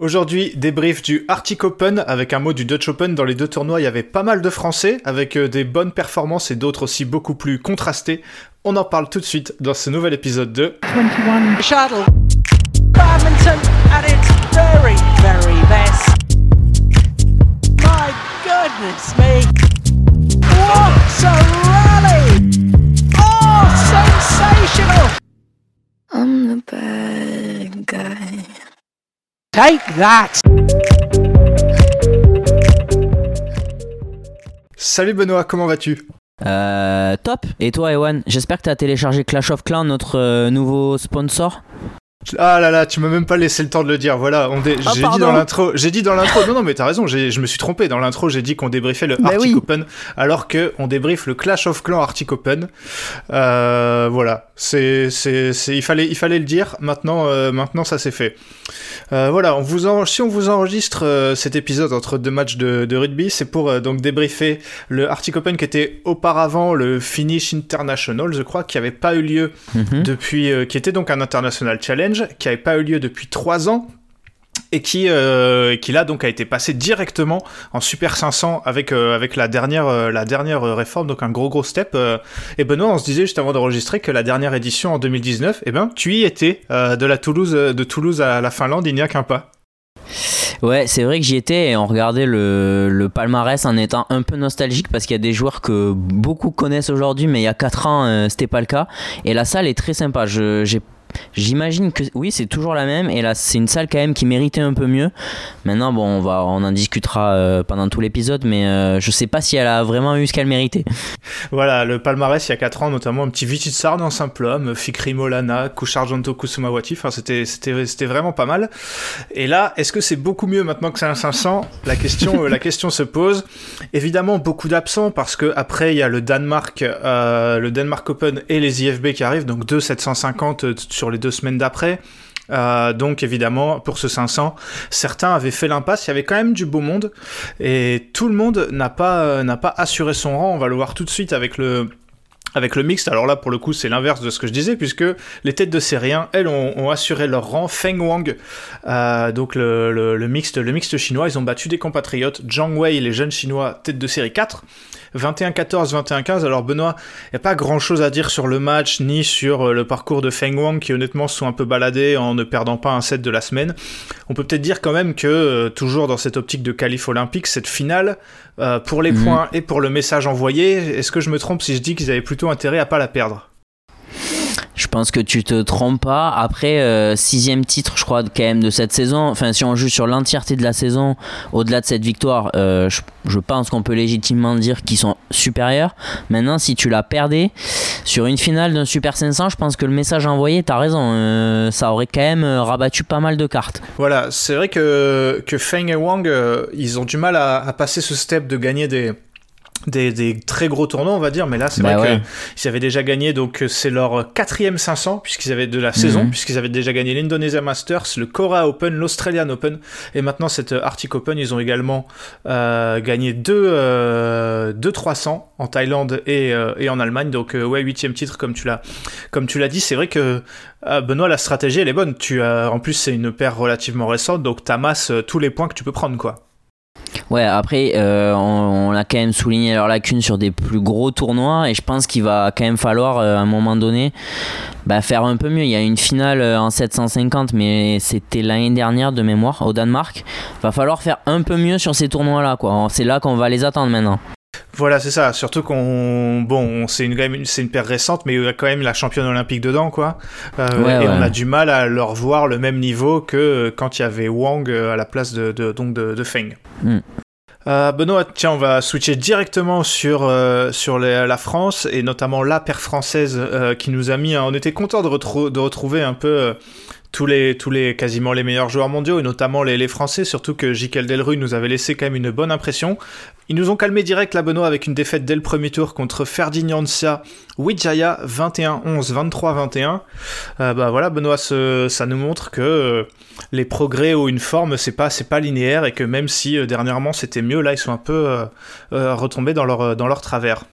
Aujourd'hui, débrief du Arctic Open avec un mot du Dutch Open. Dans les deux tournois, il y avait pas mal de Français avec euh, des bonnes performances et d'autres aussi beaucoup plus contrastées. On en parle tout de suite dans ce nouvel épisode de 21 Shuttle. Badminton at its very, very best. My goodness me. What a rally! Oh, sensational! I'm the. Take that! Salut Benoît, comment vas-tu? Euh, top. Et toi, Ewan J'espère que tu as téléchargé Clash of Clans, notre euh, nouveau sponsor? Ah là là, tu m'as même pas laissé le temps de le dire. Voilà, on dé- Ah, j'ai dit dans l'intro, j'ai dit dans l'intro. Non non, mais t'as raison, j'ai- je me suis trompé. Dans l'intro, j'ai dit qu'on débriefait le Bah Arctic oui. Open, alors que on débriefe le Clash of Clans Arctic Open. Euh, voilà, c'est c'est c'est il fallait il fallait le dire. Maintenant euh, maintenant ça c'est fait. Euh, voilà, on vous en, si on vous enregistre euh, cet épisode entre deux matchs de, de rugby, c'est pour euh, donc débriefer le Arctic Open qui était auparavant le Finnish International, je crois, qui avait pas eu lieu Mhm. depuis, euh, qui était donc un International Challenge, qui avait pas eu lieu depuis trois ans. Et qui, euh, qui là donc a été passé directement en Super 500 avec, euh, avec la dernière, euh, la dernière réforme, donc un gros gros step. et Benoît, on se disait juste avant d'enregistrer que la dernière édition en 2019, eh ben, tu y étais, de, la Toulouse, de Toulouse à la Finlande, il n'y a qu'un pas. Ouais, c'est vrai que j'y étais et on regardait le, le palmarès en étant un peu nostalgique parce qu'il y a des joueurs que beaucoup connaissent aujourd'hui, mais il y a 4 ans, c'était pas le cas. Et la salle est très sympa. Je- J'imagine que oui, c'est toujours la même. Et là, c'est une salle quand même qui méritait un peu mieux. Maintenant, bon, on, va, on en discutera euh, pendant tout l'épisode, mais euh, je sais pas si elle a vraiment eu ce qu'elle méritait. Voilà, le palmarès il y a 4 ans, notamment un petit Vititsarn en simple homme, Fikri Molana, Kusharjanto Kusumawati, enfin c'était, c'était, c'était vraiment pas mal. Et là, est-ce que c'est beaucoup mieux maintenant que c'est un 500 La question, euh, la question se pose. Évidemment, beaucoup d'absents parce que après il y a le Danemark, euh, le Denmark Open et les IFB qui arrivent, donc deux 750 euh, sur les deux semaines d'après. Euh, donc évidemment, pour ce 500, certains avaient fait l'impasse. Il y avait quand même du beau monde et tout le monde n'a pas euh, n'a pas assuré son rang. On va le voir tout de suite avec le avec le mixte, alors là pour le coup c'est l'inverse de ce que je disais puisque les têtes de série 1, elles ont, assuré leur rang. Feng Wang, euh, donc le, le, le mixte, le mixte chinois, ils ont battu des compatriotes. Zhang Wei, les jeunes chinois, tête de série 4. 21-14, 21-15. Alors Benoît, il n'y a pas grand chose à dire sur le match ni sur euh, le parcours de Feng Wang qui honnêtement se sont un peu baladés en ne perdant pas un set de la semaine. On peut peut-être dire quand même que euh, toujours dans cette optique de qualif olympique, cette finale euh, pour les Mhm. points et pour le message envoyé, est-ce que je me trompe si je dis qu'ils avaient plutôt intérêt à pas la perdre? Je pense que tu te trompes pas. Après, euh, sixième titre, je crois, quand même de cette saison. Enfin, si on joue sur l'entièreté de la saison, au-delà de cette victoire, euh, je, pense qu'on peut légitimement dire qu'ils sont supérieurs. Maintenant, si tu l'as perdé sur une finale d'un Super 500, je pense que le message envoyé, t'as raison, euh, ça aurait quand même euh, rabattu pas mal de cartes. Voilà, c'est vrai que, que Feng et Wang, euh, ils ont du mal à, à passer ce step de gagner des, des, des très gros tournois, on va dire, mais là, c'est Bah vrai ouais. qu'ils avaient déjà gagné, donc euh, c'est leur quatrième 500, puisqu'ils avaient de la saison, Mhm. puisqu'ils avaient déjà gagné l'Indonesia Masters, le Korea Open, l'Australian Open, et maintenant cette euh, Arctic Open, ils ont également euh, gagné deux, euh, deux 300 en Thaïlande et, euh, et en Allemagne, donc euh, ouais, huitième titre, comme tu l'as comme tu l'as dit, c'est vrai que Benoît, la stratégie, elle est bonne. Tu as, en plus, c'est une paire relativement récente, donc t'amasses tous les points que tu peux prendre, quoi. Ouais, après, euh, on, on a quand même souligné leur lacune sur des plus gros tournois et je pense qu'il va quand même falloir, euh, à un moment donné, bah, faire un peu mieux. Il y a une finale euh, en 750, mais c'était l'année dernière de mémoire au Danemark. Va falloir faire un peu mieux sur ces tournois-là, quoi. C'est là qu'on va les attendre maintenant. Voilà, c'est ça. Surtout qu'on, bon, c'est une, c'est une paire récente, mais il y a quand même la championne olympique dedans, quoi. Euh, Ouais, et ouais. on a du mal à leur voir le même niveau que euh, quand il y avait Wang euh, à la place de, de- donc de, de Feng. Mm. Euh, Benoît, tiens, on va switcher directement sur, euh, sur les- la France et notamment la paire française euh, qui nous a mis. hein, on était content de, retrou- de retrouver un peu tous les, tous les, quasiment les meilleurs joueurs mondiaux et notamment les, les Français, surtout que Jikel Delru nous avait laissé quand même une bonne impression. Ils nous ont calmé direct la Benoît avec une défaite dès le premier tour contre Ferdinand Sia Wijaya 21-11, 23-21. Euh, bah voilà, Benoît, ça nous montre que euh, les progrès ou une forme, c'est pas, c'est pas linéaire et que même si euh, dernièrement c'était mieux, là ils sont un peu euh, retombés dans leur, dans leur travers.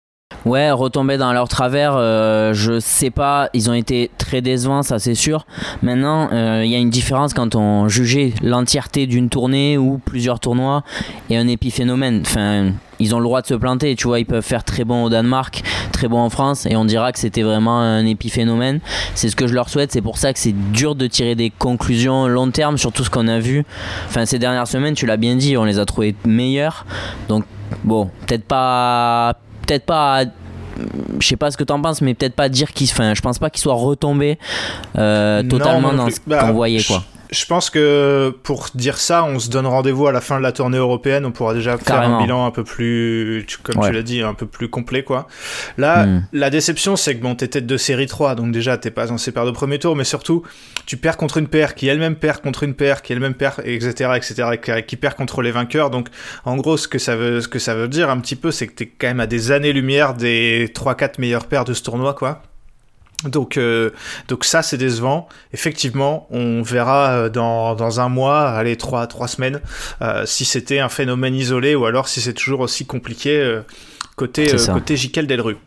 Ouais, retomber dans leur travers, euh, je sais pas, ils ont été très décevants, ça c'est sûr. Maintenant, euh, il y a une différence quand on jugeait l'entièreté d'une tournée ou plusieurs tournois et un épiphénomène. Enfin, ils ont le droit de se planter, tu vois, ils peuvent faire très bon au Danemark, très bon en France et on dira que c'était vraiment un épiphénomène. C'est ce que je leur souhaite, c'est pour ça que c'est dur de tirer des conclusions long terme sur tout ce qu'on a vu. Enfin, ces dernières semaines, tu l'as bien dit, on les a trouvés meilleurs. Donc, bon, peut-être pas peut-être pas je sais pas ce que t'en penses mais peut-être pas dire qu'il enfin je pense pas qu'il soit retombé euh, totalement non dans ce Bah, qu'on voyait je- quoi Je pense que pour dire ça, on se donne rendez-vous à la fin de la tournée européenne. On pourra déjà faire un bilan un peu plus, comme Ouais. tu l'as dit, un peu plus complet, quoi. Là, Hmm. la déception, c'est que bon, t'es tête de série 3, donc déjà, t'es pas censé perdre au premier tour, mais surtout, tu perds contre une paire qui elle-même perd contre une paire, qui elle-même perd, etc., etc., et qui- qui perd contre les vainqueurs. Donc, en gros, ce que ça veut, ce que ça veut dire un petit peu, c'est que t'es quand même à des années-lumière des 3-4 meilleures paires de ce tournoi, quoi. Donc, euh, donc ça, c'est décevant. Effectivement, on verra euh, dans, dans un mois, allez, trois, trois semaines, euh, si c'était un phénomène isolé ou alors si c'est toujours aussi compliqué euh, côté, euh, côté Jiquel Delru.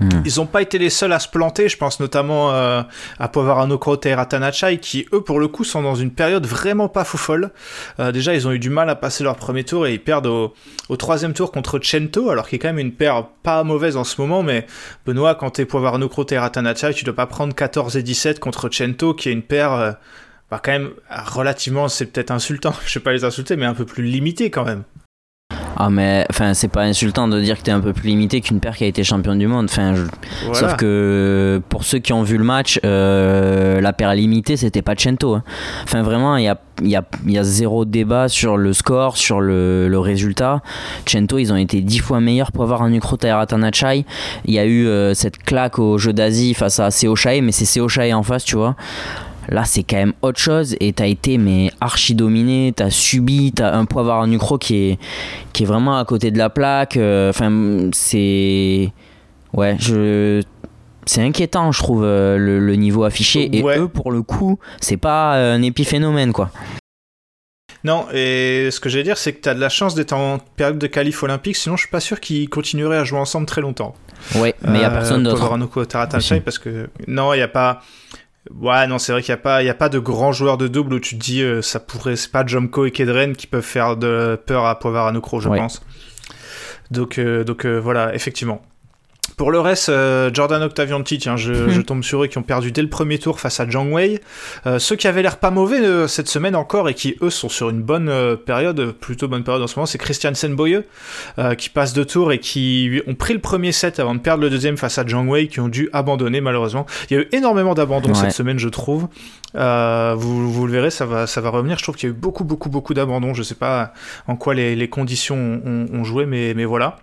Hmm. Ils n'ont pas été les seuls à se planter, je pense notamment euh, à Povarano Crote et Ratanachai, qui eux pour le coup sont dans une période vraiment pas foufole. Euh, déjà ils ont eu du mal à passer leur premier tour et ils perdent au, troisième tour contre Cento, alors qu'il a quand même une paire pas mauvaise en ce moment, mais Benoît, quand t'es Povarano Crote et Ratanachai, tu dois pas prendre 14 et 17 contre Cento, qui est une paire... euh, bah quand même relativement, c'est peut-être insultant, je vais pas les insulter, mais un peu plus limitée quand même. Ah mais enfin c'est pas insultant de dire que t'es un peu plus limité qu'une paire qui a été championne du monde enfin je- Voilà. sauf que pour ceux qui ont vu le match euh, la paire limitée c'était pas Cento hein. enfin vraiment il y a il y, a, il y a zéro débat sur le score, sur le, le résultat. Cento, ils ont été dix fois meilleurs pour avoir un Ukrota et Ratanachai. Il y a eu euh, cette claque au jeu d'Asie face à Seochae, mais c'est Seochae en face, tu vois. Là, c'est quand même autre chose et t'as été mais archi dominé, t'as subi, t'as un poids en Ucro qui est, qui est vraiment à côté de la plaque. euh, Enfin, c'est. Ouais, je. C'est inquiétant, je trouve, euh, le, le niveau affiché. Et Ouais. eux, pour le coup, c'est pas un épiphénomène, quoi. Non, et ce que j'allais dire, c'est que t'as de la chance d'être en période de qualif olympique, sinon je suis pas sûr qu'ils continueraient à jouer ensemble très longtemps. Ouais, mais il a Euh, personne d'autre. Aussi. parce que non, il y a pas. Ouais, non, c'est vrai qu'il y a pas, il y a pas de grands joueurs de double où tu te dis euh, ça pourrait, c'est pas Jomko et Kedren qui peuvent faire de peur à Povaranokro, je Ouais. pense. Donc, euh, donc euh, voilà, effectivement. Pour le reste, euh, Jordan Octavianti, tiens, je, Mhm. je tombe sur eux qui ont perdu dès le premier tour face à Zhang Wei. Euh, ceux qui avaient l'air pas mauvais euh, cette semaine encore et qui eux sont sur une bonne euh, période, plutôt bonne période en ce moment, c'est Christiansen Boye euh, qui passe deux tours et qui ont pris le premier set avant de perdre le deuxième face à Zhang Wei qui ont dû abandonner malheureusement. Il y a eu énormément d'abandons Ouais. cette semaine, je trouve. Euh, vous, vous le verrez, ça va, ça va revenir. Je trouve qu'il y a eu beaucoup, beaucoup, beaucoup d'abandons. Je sais pas en quoi les, les conditions ont, ont joué, mais, mais voilà.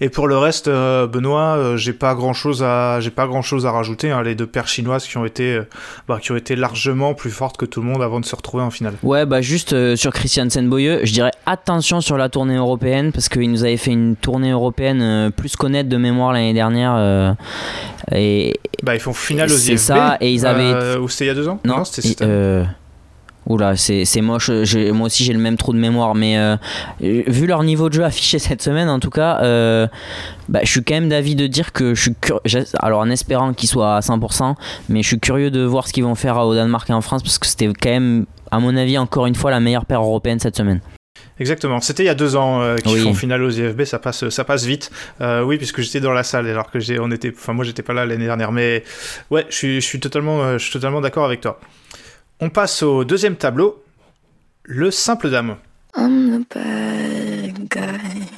Et pour le reste, euh, Benoît, euh, j'ai pas grand chose à, j'ai pas grand chose à rajouter. hein. les deux paires chinoises qui ont été, euh, bah, qui ont été largement plus fortes que tout le monde avant de se retrouver en finale. Ouais, bah juste euh, sur Christiansen Boyeux, je dirais attention sur la tournée européenne parce qu'il nous avait fait une tournée européenne euh, plus connaître de mémoire l'année dernière. euh, et Bah, ils font finale aux C'est ça, et ils avaient- ou c'était il y a deux ans? Non, c'était Oula, c'est moche. Moi aussi, j'ai le même trou de mémoire. Mais euh, vu leur niveau de jeu affiché cette semaine, en tout cas, euh, bah, je suis quand même d'avis de dire que je suis curieux. Alors, en espérant qu'ils soient à 100%, mais je suis curieux de voir ce qu'ils vont faire au Danemark et en France parce que c'était quand même, à mon avis, encore une fois, la meilleure paire européenne cette semaine. Exactement. C'était il y a deux ans euh, qu'ils Oui. font finale aux IFB. Ça passe, ça passe vite. Euh, oui, puisque j'étais dans la salle alors que j'ai, on était, enfin moi j'étais pas là l'année dernière. Mais ouais, je suis, je suis totalement, euh, je suis totalement d'accord avec toi. On passe au deuxième tableau, le simple dame. I'm the bad guy.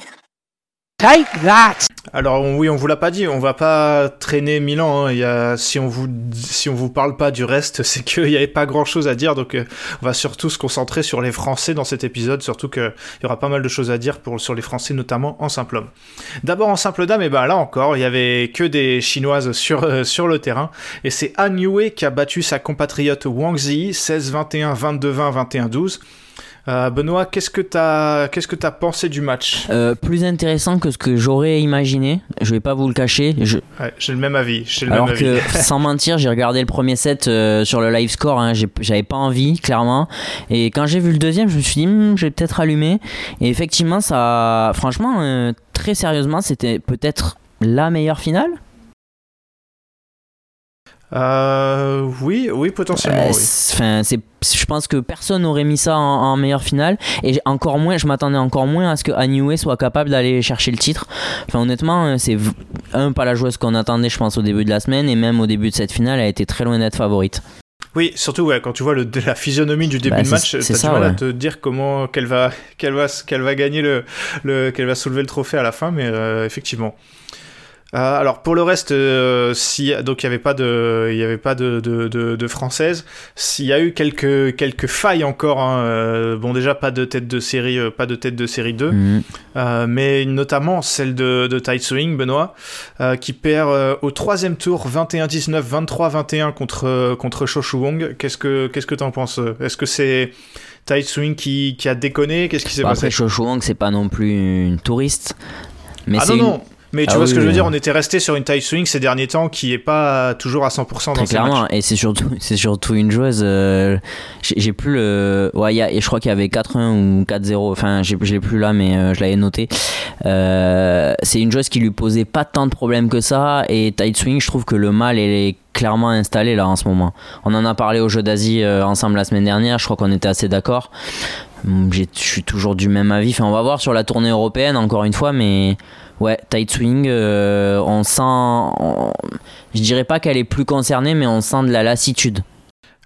Take that! Alors oui, on vous l'a pas dit, on va pas traîner Milan. Hein. Si on vous vous parle pas du reste, c'est qu'il y avait pas grand chose à dire. Donc euh, on va surtout se concentrer sur les Français dans cet épisode, surtout qu'il y aura pas mal de choses à dire sur les Français, notamment en simple homme. D'abord en simple dame, et ben là encore, il y avait que des Chinoises sur euh, le terrain, et c'est Han Yue qui a battu sa compatriote Wang Zi 16-21, 22-20, 21-12. Euh, Benoît, qu'est-ce que t'as qu'est-ce que t'as pensé du match? Euh, plus intéressant que ce que j'aurais imaginé. Je vais pas vous le cacher. Je, Ouais, J'ai le même avis. Le Alors même que, avis. sans mentir, j'ai regardé le premier set euh, sur le live score, hein, j'avais pas envie, clairement. Et quand j'ai vu le deuxième, je me suis dit, Hmm, je vais peut-être allumer. Et effectivement, ça, franchement, très sérieusement, c'était peut-être la meilleure finale Euh, oui, oui, potentiellement. Euh, oui. c'est- je pense que personne n'aurait mis ça en, en meilleure finale. Et encore moins, je m'attendais encore moins à ce que Anue soit capable d'aller chercher le titre. Enfin, honnêtement, euh, c'est un pas la joueuse qu'on attendait, je pense, au début de la semaine, et même au début de cette finale, elle a été très loin d'être favorite. Oui, surtout ouais, quand tu vois le, la physionomie du début Bah, de match, t'as c'est du mal à te dire comment qu'elle va, qu'elle va, qu'elle va gagner le, le qu'elle va soulever le trophée à la fin, mais euh, effectivement. Euh, alors pour le reste, euh, si donc il y avait pas de, il y avait pas de de, de, de française. S'il y a eu quelques quelques failles encore. hein, euh, bon déjà pas de tête de série, pas de tête de série 2. Mhm. Mais notamment celle de, de Tai Swing, Benoît, qui perd au troisième tour 21-19, 23-21 contre, contre Shoshu Wong. Qu'est-ce que qu'est-ce que t'en penses? Est-ce que c'est Tai Swing qui, qui a déconné? Qu'est-ce qui s'est Bon, passé? après, Shoshu Wang, c'est pas non plus une touriste. Mais Ah c'est non, une- non mais tu Ah vois oui, ce que je veux dire, on était resté sur une Tai Swing ces derniers temps qui est pas toujours à 100% dans Très clairement, matchs. et c'est surtout, c'est surtout une joueuse. euh, j'ai plus le. Ouais, y a- et je crois qu'il y avait 4-1 ou 4-0. Enfin, je l'ai plus là, mais euh, je l'avais noté. Euh, c'est une joueuse qui lui posait pas tant de problèmes que ça. Et Tight Swing, je trouve que le mal est clairement installé là en ce moment. On en a parlé au jeu d'Asie euh, ensemble la semaine dernière. Je crois qu'on était assez d'accord. J'ai- Je suis toujours du même avis. Enfin, on va voir sur la tournée européenne encore une fois, mais ouais, tight swing, euh, on sent. on- je dirais pas qu'elle est plus concernée, mais on sent de la lassitude.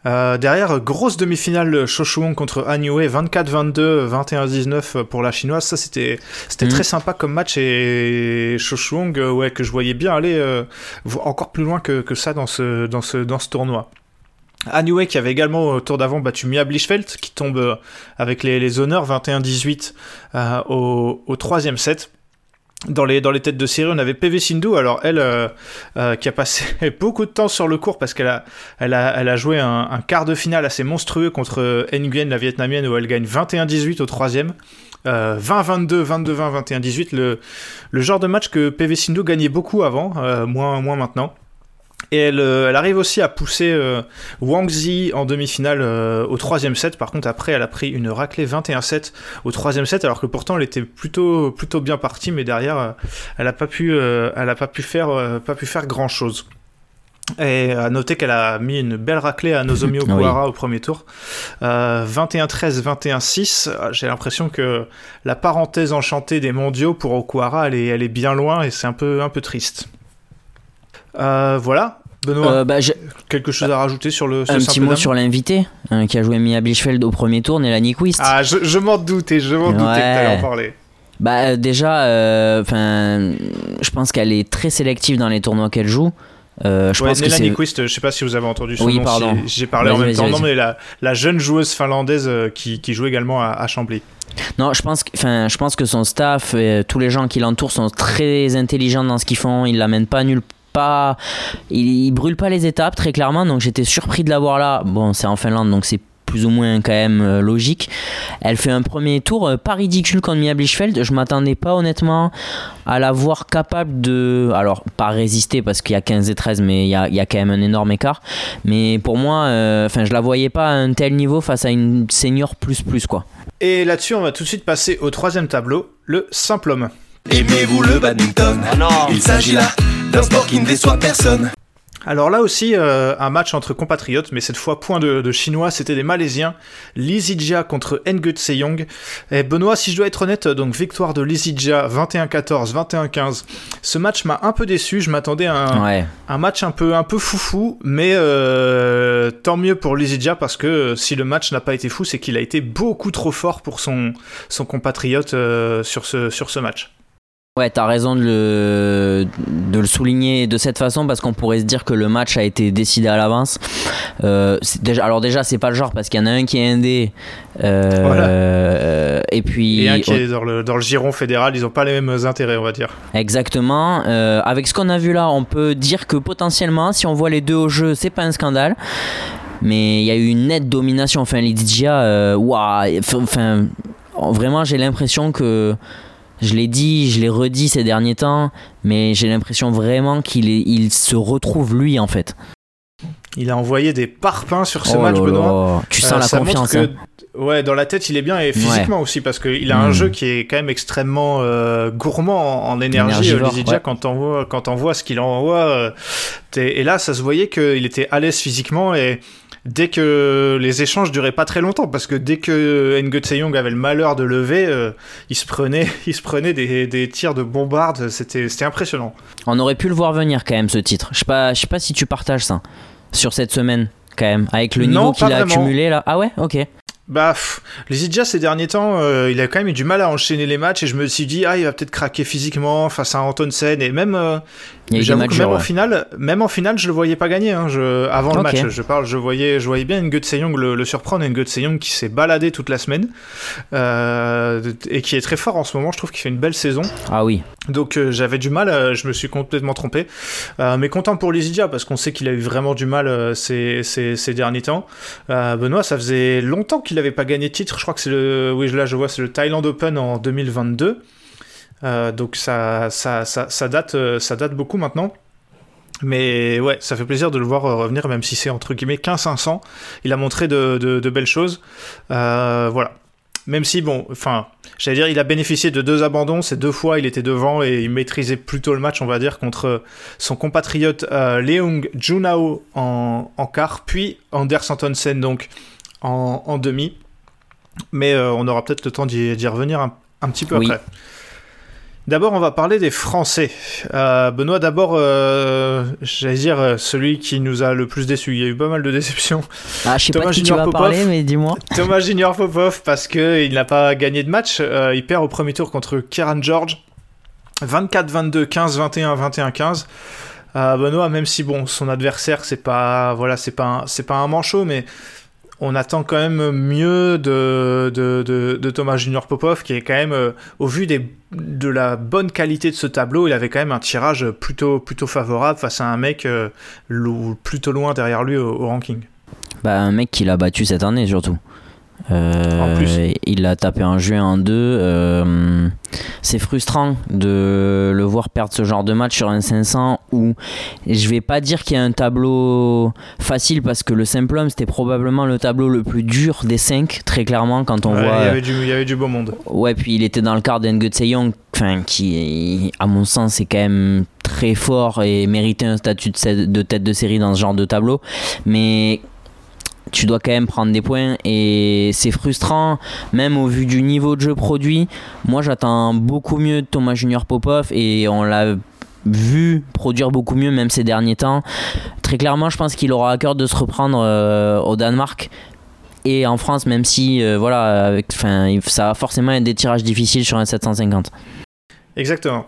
Euh, derrière, grosse demi-finale Shoshu Wong contre Han Yue, 24-22, 21-19 pour la chinoise. Ça, c'était c'était très sympa comme match et Shoshu Wong, euh, ouais, que je voyais bien aller euh, encore plus loin que, que ça dans ce, dans ce, dans ce tournoi. Yue qui avait également au tour d'avant battu Mia Blichfeld qui tombe euh, avec les, honneurs 21-18 euh, au, troisième set. Dans les, dans les têtes de série, on avait PV Sindhu. Alors, elle, euh, qui a passé beaucoup de temps sur le court parce qu'elle a, elle a, elle a joué un, quart de finale assez monstrueux contre Nguyen, la vietnamienne, où elle gagne 21-18 au troisième. Euh, 20-22, 22-20, 21-18. Le, le genre de match que PV Sindhu gagnait beaucoup avant, moins, moins maintenant. Et elle, euh, elle arrive aussi à pousser euh, Wang Zi en demi-finale euh, au troisième set. Par contre, après, elle a pris une raclée 21-7 au troisième set, alors que pourtant, elle était plutôt, plutôt bien partie, mais derrière, euh, elle n'a pas pu, elle a pas pu faire, pas pu faire grand chose. Et à noter qu'elle a mis une belle raclée à Nozomi Okuhara au premier tour. Euh, 21-13, 21-6. J'ai l'impression que la parenthèse enchantée des mondiaux pour Okuhara, elle est, elle est bien loin et c'est un peu, un peu triste. Euh, voilà. Benoît, Euh, bah, quelque chose à rajouter sur le un petit mot dame sur l'invité euh, qui a joué Mia Blichfeld au premier tour, Nélanie Quist. Ah, je, je m'en doutais, je m'en doutais que t'allais en parler. Bah euh, déjà, enfin, je pense qu'elle est très sélective dans les tournois qu'elle joue. Euh, je Ouais, pense que Nélanie c'est Quist, je sais pas si vous avez entendu son Oui, nom, pardon. si- j'ai parlé en même temps. Non, mais la, la jeune joueuse finlandaise qui, qui joue également à, à Chambly. Non, je pense, que, je pense que son staff, et tous les gens qui l'entourent sont très intelligents dans ce qu'ils font. Ils l'amènent pas nulle part. Ils, ils brûlent pas les étapes, très clairement. Donc j'étais surpris de la voir là. Bon, c'est en Finlande, donc c'est plus ou moins quand même euh, logique. Elle fait un premier tour euh, pas ridicule contre Mia Blichfeld. Je m'attendais pas honnêtement à la voir capable de. Alors, pas résister parce qu'il y a 15 et 13, mais il y a, il y a quand même un énorme écart. Mais pour moi, euh, enfin, je la voyais pas à un tel niveau face à une senior plus plus quoi. Et là-dessus, on va tout de suite passer au troisième tableau, le simple homme. Aimez-vous le badminton? Il s'agit là d'un sport qui ne déçoit personne. Alors là aussi, euh, un match entre compatriotes, mais cette fois point de, de chinois, c'était des Malaisiens. Lizijia contre Ngut Seyong. Et Benoît, si je dois être honnête, donc victoire de Lizijia 21-14, 21-15. Ce match m'a un peu déçu, je m'attendais à un, Ouais. un match un peu, un peu foufou, mais euh, tant mieux pour Lizidja parce que euh, si le match n'a pas été fou, c'est qu'il a été beaucoup trop fort pour son, son compatriote euh, sur, ce, sur ce match. Ouais, t'as raison de le, de le souligner de cette façon parce qu'on pourrait se dire que le match a été décidé à l'avance. Euh, déjà, alors déjà, c'est pas le genre parce qu'il y en a un qui est indé euh, Voilà. euh, et puis Et un qui est dans le, dans le giron fédéral, ils n'ont pas les mêmes intérêts, on va dire. exactement. Euh, avec ce qu'on a vu là, on peut dire que potentiellement, si on voit les deux au jeu, c'est pas un scandale. Mais il y a eu une nette domination. Enfin, Lydia, euh, waouh, enfin, vraiment, j'ai l'impression que je l'ai dit, je l'ai redit ces derniers temps, mais j'ai l'impression vraiment qu'il est- il se retrouve lui en fait. Il a envoyé des parpaings sur ce Oh match, Benoît. Tu sens Euh, la confiance. que, hein. ouais, dans la tête, il est bien et physiquement aussi parce qu'il a un Mm. jeu qui est quand même extrêmement euh, gourmand en, en énergie. Lizzy Jack, ouais. quand on voit, quand on voit ce qu'il envoie, euh, et là, ça se voyait qu'il était à l'aise physiquement et dès que les échanges duraient pas très longtemps parce que dès que Ngo Young avait le malheur de lever, euh, il se prenait, il se prenait des, des tirs de bombarde. C'était, c'était impressionnant. On aurait pu le voir venir quand même ce titre. Je sais pas, je sais pas si tu partages ça sur cette semaine quand même avec le niveau qu'il a accumulé là. Ah ouais, ok. Bah, pff, les Idja ces derniers temps, euh, il a quand même eu du mal à enchaîner les matchs et je me suis dit, ah, il va peut-être craquer physiquement face à Antonsen et même, euh, j'avoue que même en finale, même en finale, je le voyais pas gagner. Hein, je, avant le match, je parle, je voyais, je voyais bien Ngo Young le, le surprendre, Ngo Young qui s'est baladé toute la semaine euh, et qui est très fort en ce moment. Je trouve qu'il fait une belle saison. Ah oui. Donc j'avais du mal, je me suis complètement trompé. Mais content pour Lizidia parce qu'on sait qu'il a eu vraiment du mal ces, ces, ces derniers temps. Benoît, ça faisait longtemps qu'il n'avait pas gagné de titre. Je crois que c'est le, oui là je vois, c'est le Thailand Open en 2022. Euh, donc ça, ça, ça, date, euh, ça date beaucoup maintenant. Mais ouais, ça fait plaisir de le voir euh, revenir, même si c'est entre guillemets 15-500. Il a montré de, de, belles choses. Voilà. Même si, bon, enfin, j'allais dire, il a bénéficié de deux abandons. Ces deux fois, il était devant et il maîtrisait plutôt le match, on va dire, contre son compatriote euh, Leung Junao en, en quart, puis Anders Antonsen, donc en, en demi. Mais euh, on aura peut-être le temps d'y revenir un, un petit peu Oui. après. D'abord, on va parler des Français. Euh, Benoît, d'abord, euh, j'allais dire celui qui nous a le plus déçus. Il y a eu pas mal de déceptions. Ah, je sais Thomas pas qui tu vas Popov. parler, mais dis-moi. Thomas Junior Popov, parce qu'il n'a pas gagné de match. Euh, il perd au premier tour contre Kieran George. 24-22, 15-21, 21-15. Euh, Benoît, même si bon, son adversaire, c'est pas, voilà, c'est pas, c'est pas un manchot, mais on attend quand même mieux de, de, de, Thomas Junior Popov, qui est quand même, euh, au vu de la bonne qualité de ce tableau, il avait quand même un tirage plutôt, plutôt favorable face à un mec euh, plutôt loin derrière lui au, au ranking. Bah, un mec qui l'a battu cette année surtout. Euh, En plus. Il l'a tapé en juin en deux. euh, c'est frustrant de le voir perdre ce genre de match sur un 500 où je vais pas dire qu'il y a un tableau facile parce que le simple homme c'était probablement le tableau le plus dur des 5 très clairement quand on Ouais, voit il, y avait du, beau monde. Ouais, puis il était dans le quart d'Nge Young, enfin, qui, à mon sens, est quand même très fort et méritait un statut de tête de série dans ce genre de tableau. Mais tu dois quand même prendre des points et c'est frustrant, même au vu du niveau de jeu produit. Moi, j'attends beaucoup mieux de Thomas Junior Popov et on l'a vu produire beaucoup mieux même ces derniers temps. Très clairement, je pense qu'il aura à cœur de se reprendre euh, au Danemark et en France, même si euh, voilà, avec, ça va forcément être des tirages difficiles sur un 750. Exactement.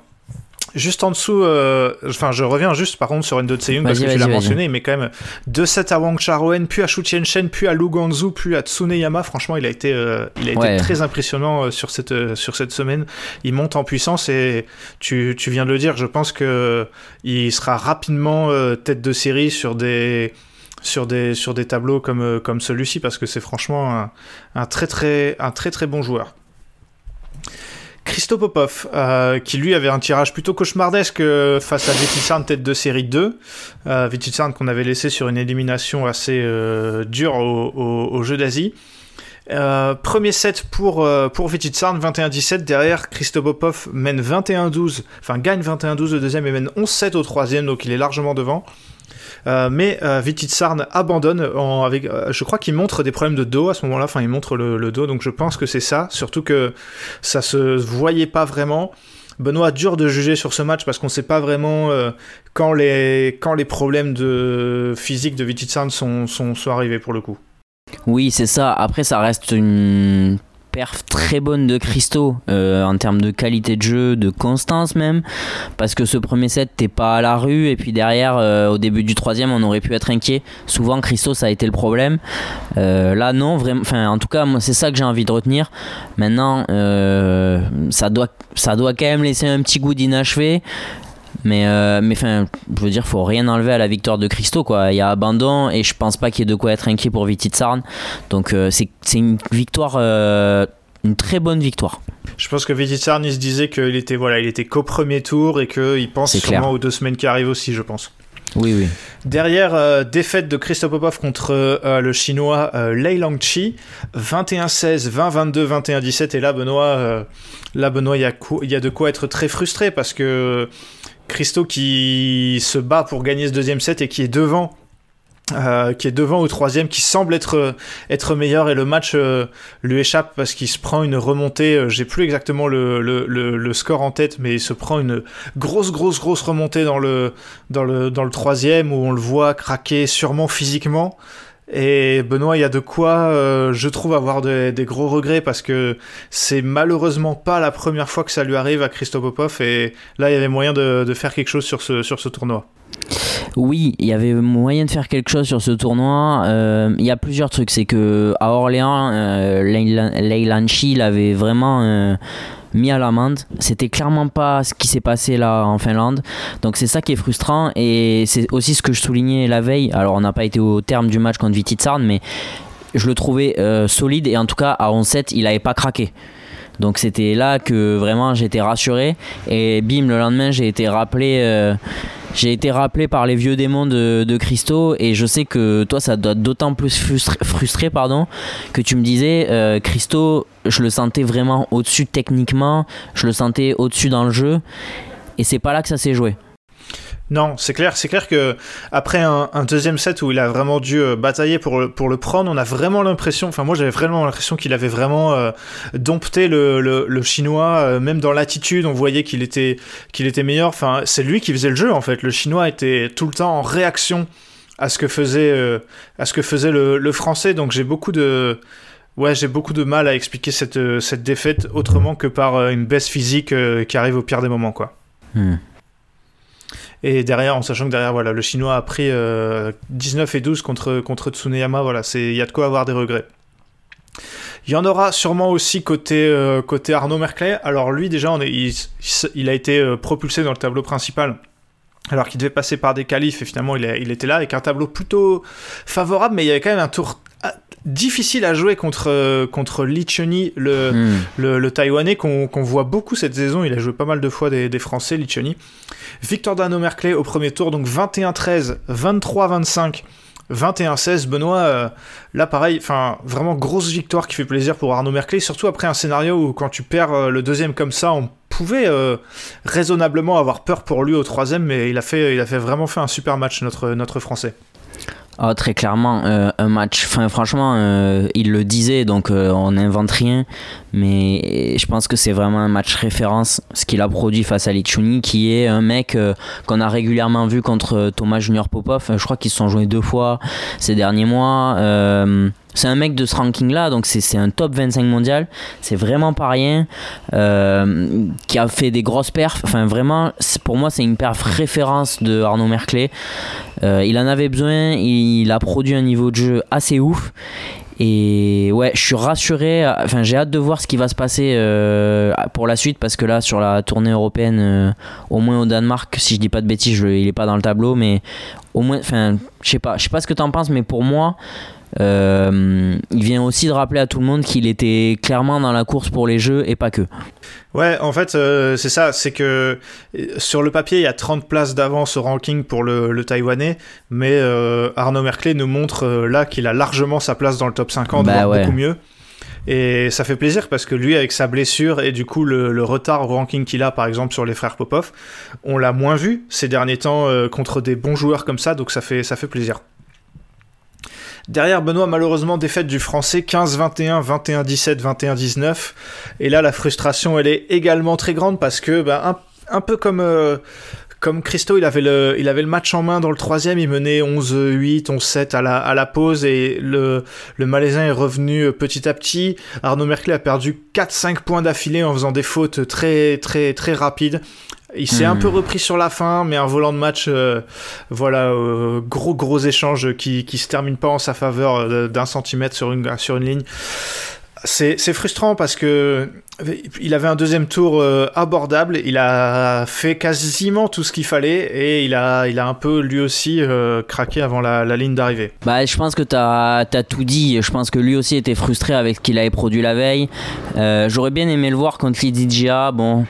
Juste en dessous, euh, enfin je reviens juste par contre sur Endo Tseyung parce que tu l'as mentionné, mais quand même 2-7 à Wang Charoen, puis à Shu Shen, puis à Lu Guangzhou, puis à Tsuneyama. Franchement, il a été, euh, il a été Ouais. très impressionnant euh, sur cette, sur cette semaine. Il monte en puissance et tu, tu viens de le dire, je pense que il sera rapidement euh, tête de série sur des sur des sur des tableaux comme comme celui-ci parce que c'est franchement un, un très très un très très bon joueur. Christo Popov, euh, qui lui avait un tirage plutôt cauchemardesque euh, face à Vititsarn tête de série 2. Euh, qu'on avait laissé sur une élimination assez euh, dure au, jeu d'Asie. Premier set pour, pour Vititsarn, 21-17. Derrière, Christo Popov mène 21-12, enfin gagne 21-12 au deuxième et mène 11-7 au troisième, donc il est largement devant. Euh, mais euh, Vititsarn abandonne en, avec, euh, je crois qu'il montre des problèmes de dos à ce moment-là, enfin il montre le, dos, donc je pense que c'est ça, surtout que ça se voyait pas vraiment. Benoît, dur de juger sur ce match parce qu'on sait pas vraiment quand, les, quand les problèmes de physique de Vititsarn sont, sont, sont arrivés pour le coup. Oui, c'est ça. Après, ça reste une très bonne de Christo euh, en termes de qualité de jeu, de constance même. Parce que ce premier set, t'es pas à la rue. Et puis derrière, euh, au début du troisième, on aurait pu être inquiet. Souvent, Christo, ça a été le problème. Euh, là, non, vraiment. Enfin, en tout cas, moi, c'est ça que j'ai envie de retenir. Maintenant, ça, doit, ça doit quand même laisser un petit goût d'inachevé. Mais, euh, mais enfin, je veux dire, faut rien enlever à la victoire de Christo, quoi. Il y a abandon et je pense pas qu'il y ait de quoi être inquiet pour Vititsarn. Donc, euh, c'est c'est une victoire, euh, une très bonne victoire. Je pense que Vititsarn, il se disait qu'il était, voilà, il était qu'au premier tour et qu'il pense sûrement clair. aux deux semaines qui arrivent aussi, je pense. Oui, oui. Derrière, euh, défaite de Christophe Popov contre euh, le chinois euh, Lei Langqi, 21-16, 20-22, 21-17. Et là, Benoît, là, Benoît, il y, y a de quoi être très frustré parce que Christo qui se bat pour gagner ce deuxième set et qui est devant. euh, qui est devant au troisième, qui semble être, être meilleur et le match euh, lui échappe parce qu'il se prend une remontée, euh, j'ai plus exactement le, score en tête, mais il se prend une grosse grosse grosse remontée dans le, dans le, dans le troisième où on le voit craquer sûrement physiquement. Et Benoît, il y a de quoi, euh, je trouve, avoir des, gros regrets parce que c'est malheureusement pas la première fois que ça lui arrive à Christophe et là, il y avait moyen de, faire quelque chose sur ce, tournoi. Oui, il y avait moyen de faire quelque chose sur ce tournoi. Euh, Il y a plusieurs trucs. C'est que à Orléans, euh, Chi l'avait vraiment mis à l'amende. C'était clairement pas ce qui s'est passé là en Finlande. Donc c'est ça qui est frustrant et c'est aussi ce que je soulignais la veille. Alors on n'a pas été au terme du match contre Vititsarn, mais je le trouvais euh, solide et en tout cas à 11-7, il n'avait pas craqué. Donc c'était là que vraiment j'étais rassuré et bim le lendemain j'ai été rappelé euh, j'ai été rappelé par les vieux démons de, de Christo et je sais que toi ça doit d'autant plus frustré, pardon que tu me disais euh, Christo je le sentais vraiment au-dessus techniquement je le sentais au-dessus dans le jeu et c'est pas là que ça s'est joué Non, c'est clair, c'est clair que après un, deuxième set où il a vraiment dû euh, batailler pour le, pour le prendre, on a vraiment l'impression, enfin moi j'avais vraiment l'impression qu'il avait vraiment euh, dompté le, le, chinois, euh, même dans l'attitude, on voyait qu'il était, qu'il était meilleur. Enfin, c'est lui qui faisait le jeu en fait. Le chinois était tout le temps en réaction à ce que faisait, à ce que faisait le, le français. Donc j'ai beaucoup de, ouais, j'ai beaucoup de mal à expliquer cette, cette défaite autrement que par une baisse physique qui arrive au pire des moments, quoi. Hmm. Et derrière, en sachant que derrière, voilà, le chinois a pris euh, 19 et 12 contre, contre Tsuneyama, voilà, il y a de quoi avoir des regrets. Il y en aura sûrement aussi côté, euh, côté Arnaud Merclay. Alors lui, déjà, on est, il, a été euh, propulsé dans le tableau principal. Alors qu'il devait passer par des qualifs et finalement il, il était là avec un tableau plutôt favorable, mais il y avait quand même un tour difficile à jouer contre, euh, contre Lee Chunyi, le, Hmm. le, le Taïwanais qu'on voit beaucoup cette saison. Il a joué pas mal de fois des, des Français, Lichoni. Victor Dano Merclay au premier tour, donc 21-13, 23-25, 21-16. Benoît, euh, là pareil, enfin vraiment grosse victoire qui fait plaisir pour Arnaud Merclay, surtout après un scénario où quand tu perds euh, le deuxième comme ça, on pouvait euh, raisonnablement avoir peur pour lui au troisième, mais il a fait, il a fait vraiment fait un super match notre, notre Français. Ah, très clairement, euh, un match. Enfin, franchement, euh, il le disait, donc euh, on n'invente rien. Mais je pense que c'est vraiment un match référence, ce qu'il a produit face à Lichuni, qui est un mec qu'on a régulièrement vu contre Thomas Junior Popov. Je crois qu'ils se sont joués deux fois ces derniers mois. C'est un mec de ce ranking-là, donc c'est un top 25 mondial. C'est vraiment pas rien. Euh, qui a fait des grosses perfs. Enfin, vraiment, pour moi, c'est une perf référence de Arnaud Merclé. Euh, il en avait besoin, il a produit un niveau de jeu assez ouf. Et ouais, je suis rassuré. Enfin, j'ai hâte de voir ce qui va se passer euh, pour la suite parce que là, sur la tournée européenne, au moins au Danemark, si je dis pas de bêtises, il est pas dans le tableau, mais au moins, enfin, je sais pas, je sais pas ce que t'en penses, mais pour moi, euh, il vient aussi de rappeler à tout le monde qu'il était clairement dans la course pour les jeux et pas que. Ouais, en fait, euh, c'est ça, c'est que euh, sur le papier, il y a 30 places d'avance au ranking pour le, le Taïwanais, mais euh, Arnaud Merclé nous montre là qu'il a largement sa place dans le top 50, Bah voire ouais. beaucoup mieux. Et ça fait plaisir parce que lui, avec sa blessure et du coup le, le retard au ranking qu'il a, par exemple, sur les frères Popov, on l'a moins vu ces derniers temps euh, contre des bons joueurs comme ça, donc ça fait, ça fait plaisir. Derrière Benoît, malheureusement, défaite du français 15-21, 21-17, 21-19. Et là, la frustration, elle est également très grande parce que, bah, un, peu comme, euh, comme Christo, il avait, le, il avait le match en main dans le troisième, il menait 11-8, 11-7 à la, à la pause et le, le Malaisien est revenu euh, petit à petit. Arnaud Merkel a perdu 4-5 points d'affilée en faisant des fautes très, très, très rapides. Il s'est Hmm. un peu repris sur la fin, mais un volant de match, euh, voilà, euh, gros gros échange qui qui se termine pas en sa faveur euh, d'un centimètre sur une sur une ligne. C'est frustrant parce que il avait un deuxième tour euh, abordable. Il a fait quasiment tout ce qu'il fallait et il a il a un peu lui aussi euh, craqué avant la, la ligne d'arrivée. Bah, je pense que t'as as tout dit. Je pense que lui aussi était frustré avec ce qu'il avait produit la veille. Euh, J'aurais bien aimé le voir contre Lidija. Bon,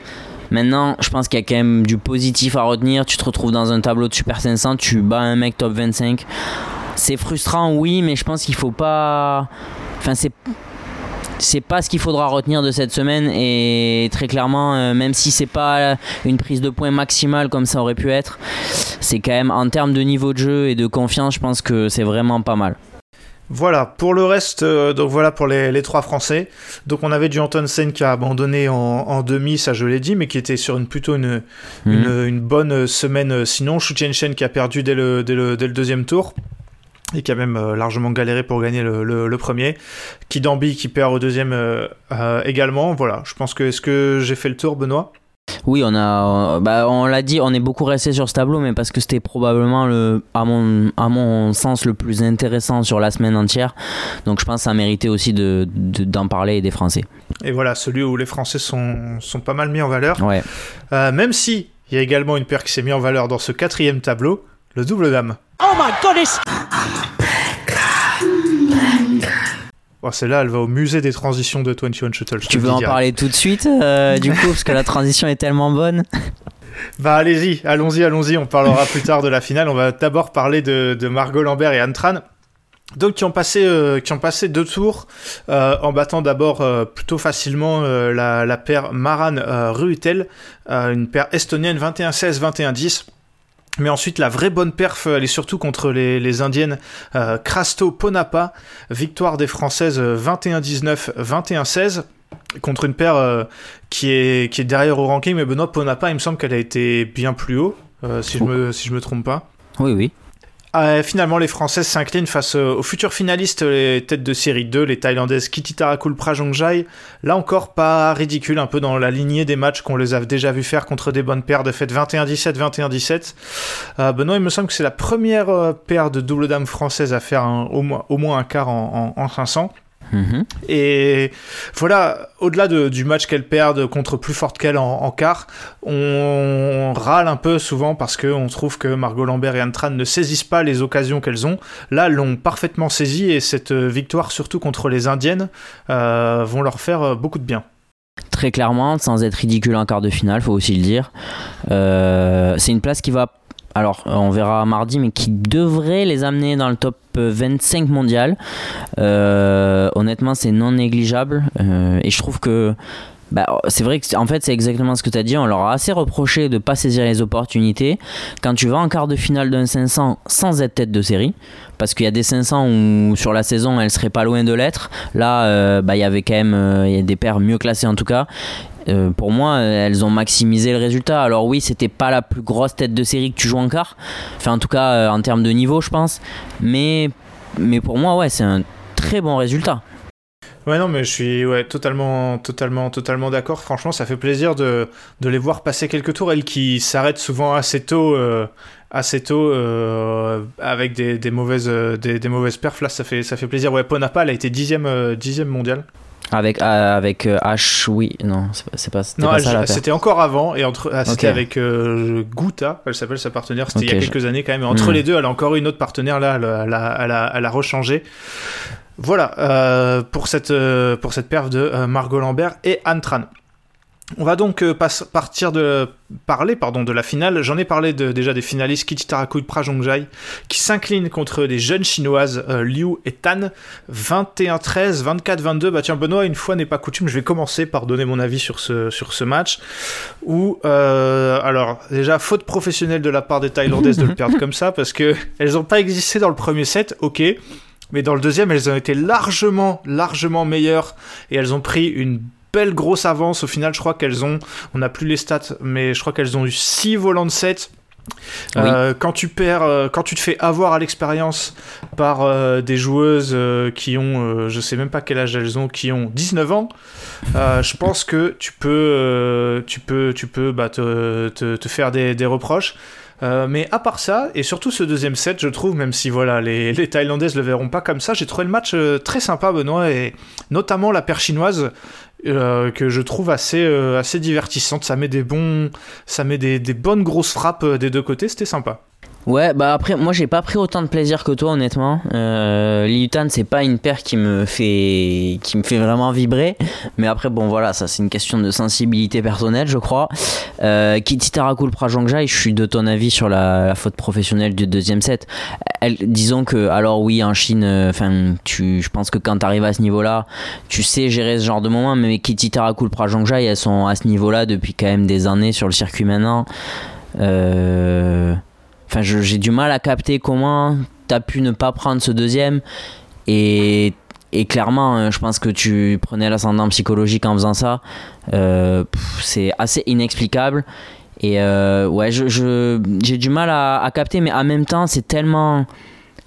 Maintenant, je pense qu'il y a quand même du positif à retenir. Tu te retrouves dans un tableau de Super 500, tu bats un mec top 25. C'est frustrant, oui, mais je pense qu'il faut pas. Enfin, c'est c'est pas ce qu'il faudra retenir de cette semaine et très clairement euh, même si c'est pas une prise de points maximale comme ça aurait pu être c'est quand même en termes de niveau de jeu et de confiance je pense que c'est vraiment pas mal voilà, pour le reste, euh, donc voilà pour les, les, trois Français. Donc on avait du Antonsen qui a abandonné en, en demi, ça je l'ai dit, mais qui était sur une plutôt une, Mhm. une, une bonne semaine euh, sinon. Shu Chen qui a perdu dès le, dès, le, dès le deuxième tour et qui a même euh, largement galéré pour gagner le, le, le premier. Kidambi qui perd au deuxième euh, euh, également. Voilà, je pense que est-ce que j'ai fait le tour, Benoît? Oui, on a, euh, bah, on l'a dit, on est beaucoup resté sur ce tableau, mais parce que c'était probablement le, à mon, à mon sens, le plus intéressant sur la semaine entière. Donc je pense que ça méritait aussi de, de- d'en parler et des Français. Et voilà, celui où les Français sont, sont pas mal mis en valeur. Ouais. Euh, même si il y a également une paire qui s'est mise en valeur dans ce quatrième tableau, le double dame. Oh my goodness! Bon, celle-là, elle va au musée des transitions de 21 Shuttle. Tu veux en parler tout de suite, euh, du coup, parce que la transition est tellement bonne. Bah allez-y, allons-y, allons-y, on parlera plus tard de la finale. On va d'abord parler de, de Margot Lambert et Anne Tran. Donc qui ont passé, euh, qui ont passé deux tours euh, en battant d'abord euh, plutôt facilement la, la paire Maran Ruutel, une paire estonienne 21-16, 21-10. Mais ensuite, la vraie bonne perf, elle est surtout contre les, les indiennes euh, Crasto Ponapa, victoire des françaises euh, 21-19, 21-16, contre une paire euh, qui, est, qui est derrière au ranking. Mais Benoît Ponapa, il me semble qu'elle a été bien plus haut, euh, si, je me, si je me trompe pas. Oui, oui. Euh, finalement, les Françaises s'inclinent face euh, aux futurs finalistes, les têtes de série 2, les Thaïlandaises Kitty Tarakul Prajongjai. Là encore, pas ridicule, un peu dans la lignée des matchs qu'on les a déjà vu faire contre des bonnes paires de fait 21-17, 21-17. Euh, Benoît, il me semble que c'est la première euh, paire de double dame française à faire au, moins, un quart en 500. Mhm. Et voilà, au-delà de- du match qu'elles perdent contre plus forte qu'elles en, quart, on râle un peu souvent parce qu'on trouve que Margot Lambert et Anne Tran ne saisissent pas les occasions qu'elles ont. Là, l'ont parfaitement saisi et cette euh, victoire, surtout contre les Indiennes, euh, vont leur faire euh, beaucoup de bien. Très clairement, sans être ridicule en quart de finale, faut aussi le dire. C'est une place qui va, alors on verra mardi, mais qui devrait les amener dans le top 25 mondial. Euh, honnêtement, c'est non négligeable. Euh, et je trouve que bah, c'est vrai que en fait c'est exactement ce que tu as dit. On leur a assez reproché de pas saisir les opportunités. Quand tu vas en quart de finale d'un 500 sans être tête de série, parce qu'il y a des 500 où sur la saison elle serait pas loin de l'être. Là, euh, bah, il y avait quand même euh, des paires mieux classées en tout cas. Euh, pour moi, elles ont maximisé le résultat. Alors oui, c'était pas la plus grosse tête de série que tu joues en quart. Enfin, en tout cas, euh, en termes de niveau, je pense. Mais, mais pour moi, ouais, c'est un très bon résultat. Ouais, non, mais je suis totalement, totalement, totalement d'accord. Franchement, ça fait plaisir de, de les voir passer quelques tours. Elles qui s'arrêtent souvent assez tôt, euh, assez tôt avec des, mauvaises, des, mauvaises perfs. Là, ça fait, ça fait plaisir. Ouais, Ponapa, elle a été dixième, euh, dixième mondial. Avec, euh, avec euh, H, oui, non, c'est pas, Non, pas ça c'était encore avant et entre, ah, c'était avec euh, Guta, elle s'appelle sa partenaire. C'était il y a je- quelques années quand même. Et entre Hmm. les deux, elle a encore une autre partenaire là. Elle, a- elle a, elle a, elle a rechangé. Voilà euh, pour cette euh, pour cette perf de Margot Lambert et Anne Tran. On va donc euh, partir de parler pardon de la finale. J'en ai parlé de- déjà des finalistes Kitty Tarakul Prajongjai qui s'inclinent contre les jeunes chinoises euh, Liu et Tan 21-13, 24-22. Bah tiens Benoît, une fois n'est pas coutume, je vais commencer par donner mon avis sur ce sur ce match où euh, alors déjà faute professionnelle de la part des Thaïlandaises de le perdre comme ça parce que elles n'ont pas existé dans le premier set, ok. Mais dans le deuxième, elles ont été largement, largement meilleures et elles ont pris une belle grosse avance. Au final, je crois qu'elles ont, on n'a plus les stats, mais je crois qu'elles ont eu 6 volants de 7. Euh, quand tu perds, euh, quand tu te fais avoir à l'expérience par euh, des joueuses qui ont, je sais même pas quel âge elles ont, qui ont 19 ans, je pense que tu peux, tu peux, tu peux bah, te, te, te faire des, des reproches. Mais à part ça, et surtout ce deuxième set, je trouve, même si voilà, les, les Thaïlandaises le verront pas comme ça, j'ai trouvé le match très sympa, Benoît, et notamment la paire chinoise. Euh, que je trouve assez, euh, assez divertissante. Ça met des bons, ça met des, des bonnes grosses frappes euh, des deux côtés. C'était sympa. Ouais, bah après, moi j'ai pas pris autant de plaisir que toi, honnêtement. Euh, c'est pas une paire qui me fait qui me fait vraiment vibrer. Mais après, bon, voilà, ça c'est une question de sensibilité personnelle, je crois. Euh, Kitty Tarakul Prajongjai, je suis de ton avis sur la, faute professionnelle du deuxième set. Disons que, alors oui, en Chine, euh, enfin, tu, je pense que quand t'arrives à ce niveau-là, tu sais gérer ce genre de moment. Mais Kitty Tarakul Prajongjai, elles sont à ce niveau-là depuis quand même des années sur le circuit maintenant. Euh. Enfin, je- j'ai du mal à capter comment t'as pu ne pas prendre ce deuxième. Et, et clairement, euh, je pense que tu prenais l'ascendant psychologique en faisant ça. Euh, c'est assez inexplicable. Et euh, ouais, je, je- j'ai du mal à, capter, mais en même temps, c'est tellement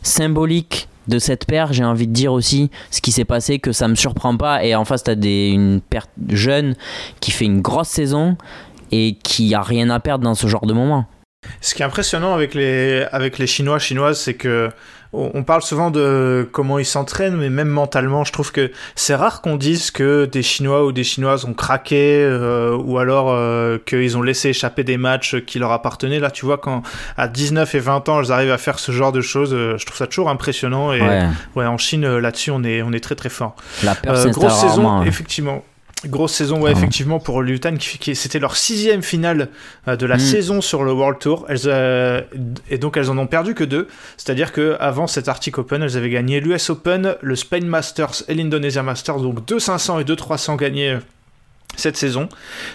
symbolique de cette paire, j'ai envie de dire aussi ce qui s'est passé que ça me surprend pas. Et en face, t'as des, une paire jeune qui fait une grosse saison et qui a rien à perdre dans ce genre de moment. Ce qui est impressionnant avec les, avec les Chinois, Chinoises, c'est que on parle souvent de comment ils s'entraînent, mais même mentalement, je trouve que c'est rare qu'on dise que des Chinois ou des Chinoises ont craqué, euh, ou alors euh, qu'ils ont laissé échapper des matchs qui leur appartenaient. Là, tu vois, quand à 19 et 20 ans, elles arrivent à faire ce genre de choses, euh, je trouve ça toujours impressionnant. Et ouais, Ouais, en Chine, là-dessus, on est, on est très très fort. la grosse saison, rarement. hein. effectivement. Grosse saison, ouais, Ah. effectivement, pour Lutan, qui, qui- c'était leur sixième finale euh, de la Mm. saison sur le World Tour. Elles, euh, et donc, elles en ont perdu que deux. C'est-à-dire que avant cet Arctic Open, elles avaient gagné l'US Open, le Spain Masters et l'Indonesia Masters. Donc, deux 500 et deux 300 gagnés euh, cette saison.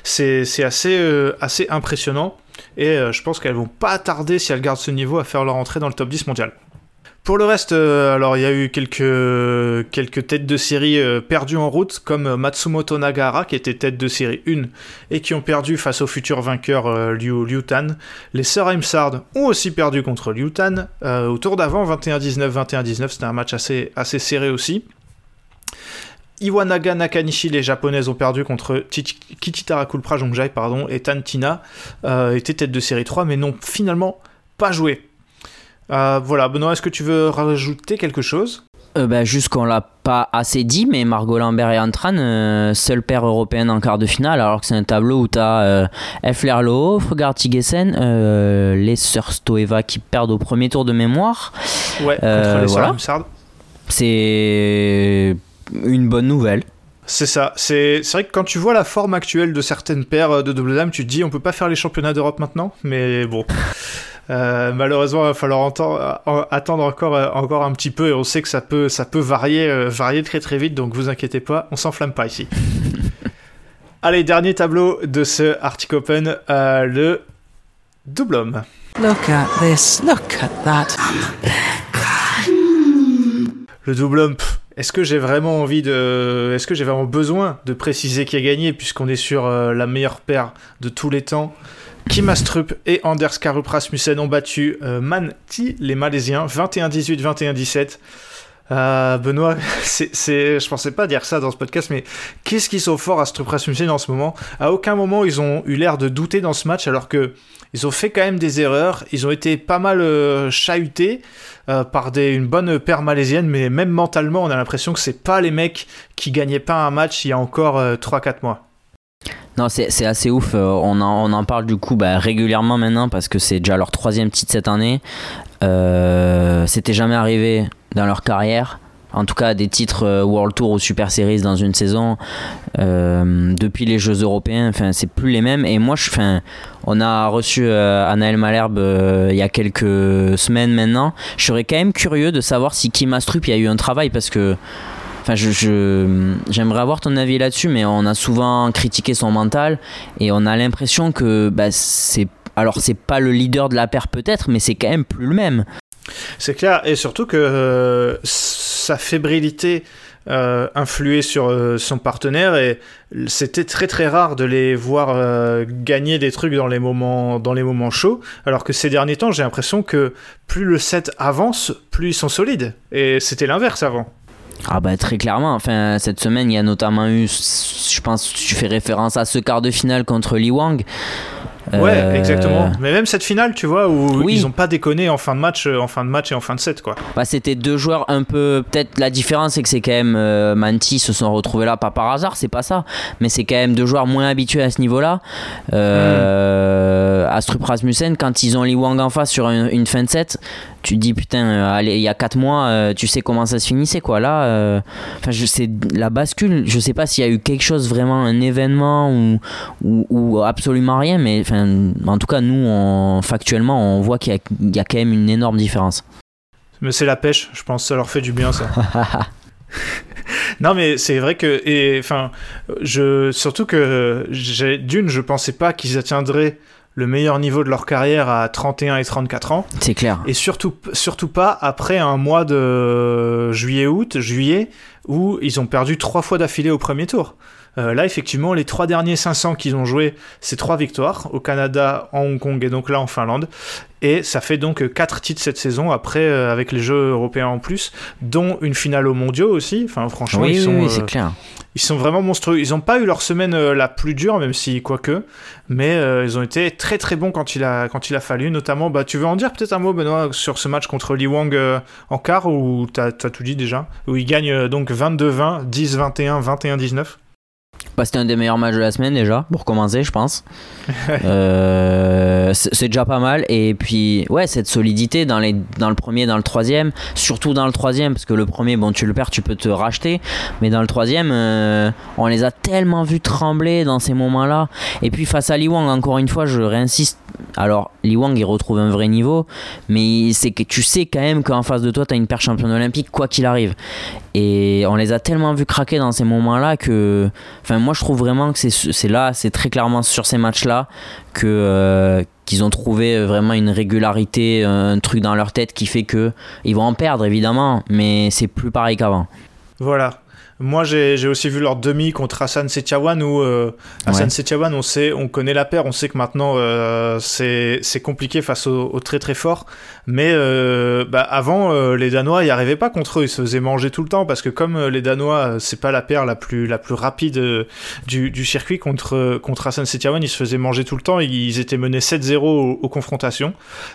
C'est c'est assez, euh, assez impressionnant. Et euh, je pense qu'elles vont pas tarder, si elles gardent ce niveau, à faire leur entrée dans le top 10 mondial. Pour le reste, euh, alors il y a eu quelques, têtes de série euh, perdues en route, comme euh, Matsumoto Nagara, qui était tête de série 1, et qui ont perdu face au futur vainqueur Liu, Liu. Les sœurs Imsard ont aussi perdu contre Liu Tan. au tour d'avant, 21-19, 21-19, c'était un match assez, serré aussi. Iwanaga Nakanishi, les japonaises ont perdu contre Kichitara Kulpra Jongjai, pardon, et Tantina euh, étaient tête de série 3, mais n'ont finalement pas joué. Euh, voilà, Benoît, est-ce que tu veux rajouter quelque chose Euh, bah, juste qu'on l'a pas assez dit, mais Margot Lambert et Antran, euh, seule paire européenne en quart de finale, alors que c'est un tableau où t'as euh, Efler Loho, Frugard Tigesen, euh, les sœurs Stoeva qui perdent au premier tour de mémoire. Ouais, Euh, contre les voilà. C'est une bonne nouvelle. C'est ça. C'est vrai que quand tu vois la forme actuelle de certaines paires euh, de double dame, tu te dis on peut pas faire les championnats d'Europe maintenant, mais bon. Euh, malheureusement, il va falloir enten- euh, attendre encore, euh, encore un petit peu et on sait que ça peut, ça peut varier, euh, varier très très vite, donc vous inquiétez pas, on s'enflamme pas ici. Allez, dernier tableau de ce Arctic Open, euh, le double homme. Look at this. Look at that. Le double homme, est-ce que j'ai vraiment envie de. Est-ce que j'ai vraiment besoin de préciser qui a gagné, puisqu'on est sur euh, la meilleure paire de tous les temps? Kim Astrup et Anders Karup Rasmussen ont battu euh, Man Thi, les Malaisiens, 21-18, 21-17. Euh, Benoît, c'est, c'est, je pensais pas dire ça dans ce podcast, mais qu'est-ce qu'ils sont forts Astrup Rasmussen en ce moment? À aucun moment ils ont eu l'air de douter dans ce match, alors que ils ont fait quand même des erreurs. Ils ont été pas mal euh, chahutés euh, par une bonne paire malaisienne, mais même mentalement, on a l'impression que c'est pas les mecs qui gagnaient pas un match il y a encore euh, 3-4 mois. Non, c'est assez ouf. Euh, On en, on en parle du coup bah, régulièrement maintenant parce que c'est déjà leur troisième titre cette année. Euh, C'était jamais arrivé dans leur carrière. En tout cas, des titres euh, World Tour ou Super Series dans une saison depuis les Jeux Européens. Enfin, c'est plus les mêmes. Et moi, je, enfin, on a reçu euh, Anaël Malherbe il y a quelques semaines maintenant. Je serais quand même curieux de savoir si Kim Astrup y a eu un travail parce que Enfin, je, j'aimerais avoir ton avis là-dessus, mais on a souvent critiqué son mental et on a l'impression que bah, c'est. Alors, c'est pas le leader de la paire peut-être, mais c'est quand même plus le même. C'est clair, et surtout que euh, sa fébrilité euh, influait sur euh, son partenaire, et c'était très très rare de les voir euh, gagner des trucs dans les, moments, dans les moments chauds, alors que ces derniers temps, j'ai l'impression que plus le set avance, plus ils sont solides, et c'était l'inverse avant. Ah bah très clairement, enfin cette semaine il y a notamment eu, je pense tu fais référence à ce quart de finale contre Li Wang. Ouais, Euh, exactement. Mais même cette finale, tu vois, où Oui. ils ont pas déconné en fin de match, euh, en fin de match et en fin de set, quoi. Bah, c'était deux joueurs un peu. Peut-être la différence, c'est que c'est quand même. euh, Manti se sont retrouvés là, pas par hasard, c'est pas ça. Mais c'est quand même deux joueurs moins habitués à ce niveau-là. Euh, Astrup Rasmussen, quand ils ont Li Wang en face sur une, une fin de set, tu te dis putain, euh, allez, il y a 4 mois, euh, tu sais comment ça se finissait, quoi. Là, euh, enfin, la bascule, je sais pas s'il y a eu quelque chose vraiment, un événement ou, ou, absolument rien, mais enfin, en tout cas, nous, factuellement, on voit qu'il y, a- quand même une énorme différence. Mais c'est la pêche, je pense, ça leur fait du bien, ça. non, mais c'est vrai que, et enfin, je, surtout que, d'une, je pensais pas qu'ils attiendraient le meilleur niveau de leur carrière à 31 et 34 ans. C'est clair. Et surtout, surtout pas après un mois de juillet-août, juillet, où ils ont perdu trois fois d'affilée au premier tour. Euh, là, effectivement, les trois derniers 500 qu'ils ont joués, c'est trois victoires au Canada, en Hong Kong et donc là en Finlande. Et ça fait donc quatre titres cette saison, après euh, avec les Jeux européens en plus, dont une finale aux mondiaux aussi. Enfin, franchement, Oui, ils, oui, sont, oui, euh, c'est clair. ils sont vraiment monstrueux. Ils n'ont pas eu leur semaine la plus dure, même si quoique, mais ils ont été très très bons quand il a, quand il a fallu. Notamment, bah, tu veux en dire peut-être un mot, Benoît, sur ce match contre Li Wang en quart, ou t'as as tout dit déjà? Où ils gagnent donc 22-20, 10-21, 21-19. Bah, c'était un des meilleurs matchs de la semaine déjà, pour commencer, je pense. Euh, c'est déjà pas mal. Et puis, ouais, cette solidité dans, les, dans le premier, dans le troisième, surtout dans le troisième, parce que le premier, bon, tu le perds, tu peux te racheter. Mais dans le troisième, euh, on les a tellement vus trembler dans ces moments-là. Et puis, face à Li Wang, encore une fois, je réinsiste. Alors, Li Wang, il retrouve un vrai niveau, mais c'est que tu sais quand même qu'en face de toi, tu as une paire championne olympique, quoi qu'il arrive. Et on les a tellement vus craquer dans ces moments-là que. Enfin, moi, je trouve vraiment que c'est là, c'est très clairement sur ces matchs-là euh, qu'ils ont trouvé vraiment une régularité, un truc dans leur tête qui fait que ils vont en perdre évidemment, mais c'est plus pareil qu'avant. Voilà. Moi, j'ai aussi vu leur demi contre Hassan Setiawan où euh, Hassan Ouais. Setiawan, on sait, on connaît la paire, on sait que maintenant euh, c'est c'est compliqué face aux au très très forts. Mais euh, bah, avant, euh, les Danois y arrivaient pas contre eux, ils se faisaient manger tout le temps parce que comme euh, les Danois, euh, c'est pas la paire la plus la plus rapide du, du circuit contre contre Hassan Setiawan, ils se faisaient manger tout le temps. Ils étaient menés 7-0 aux, aux confrontations.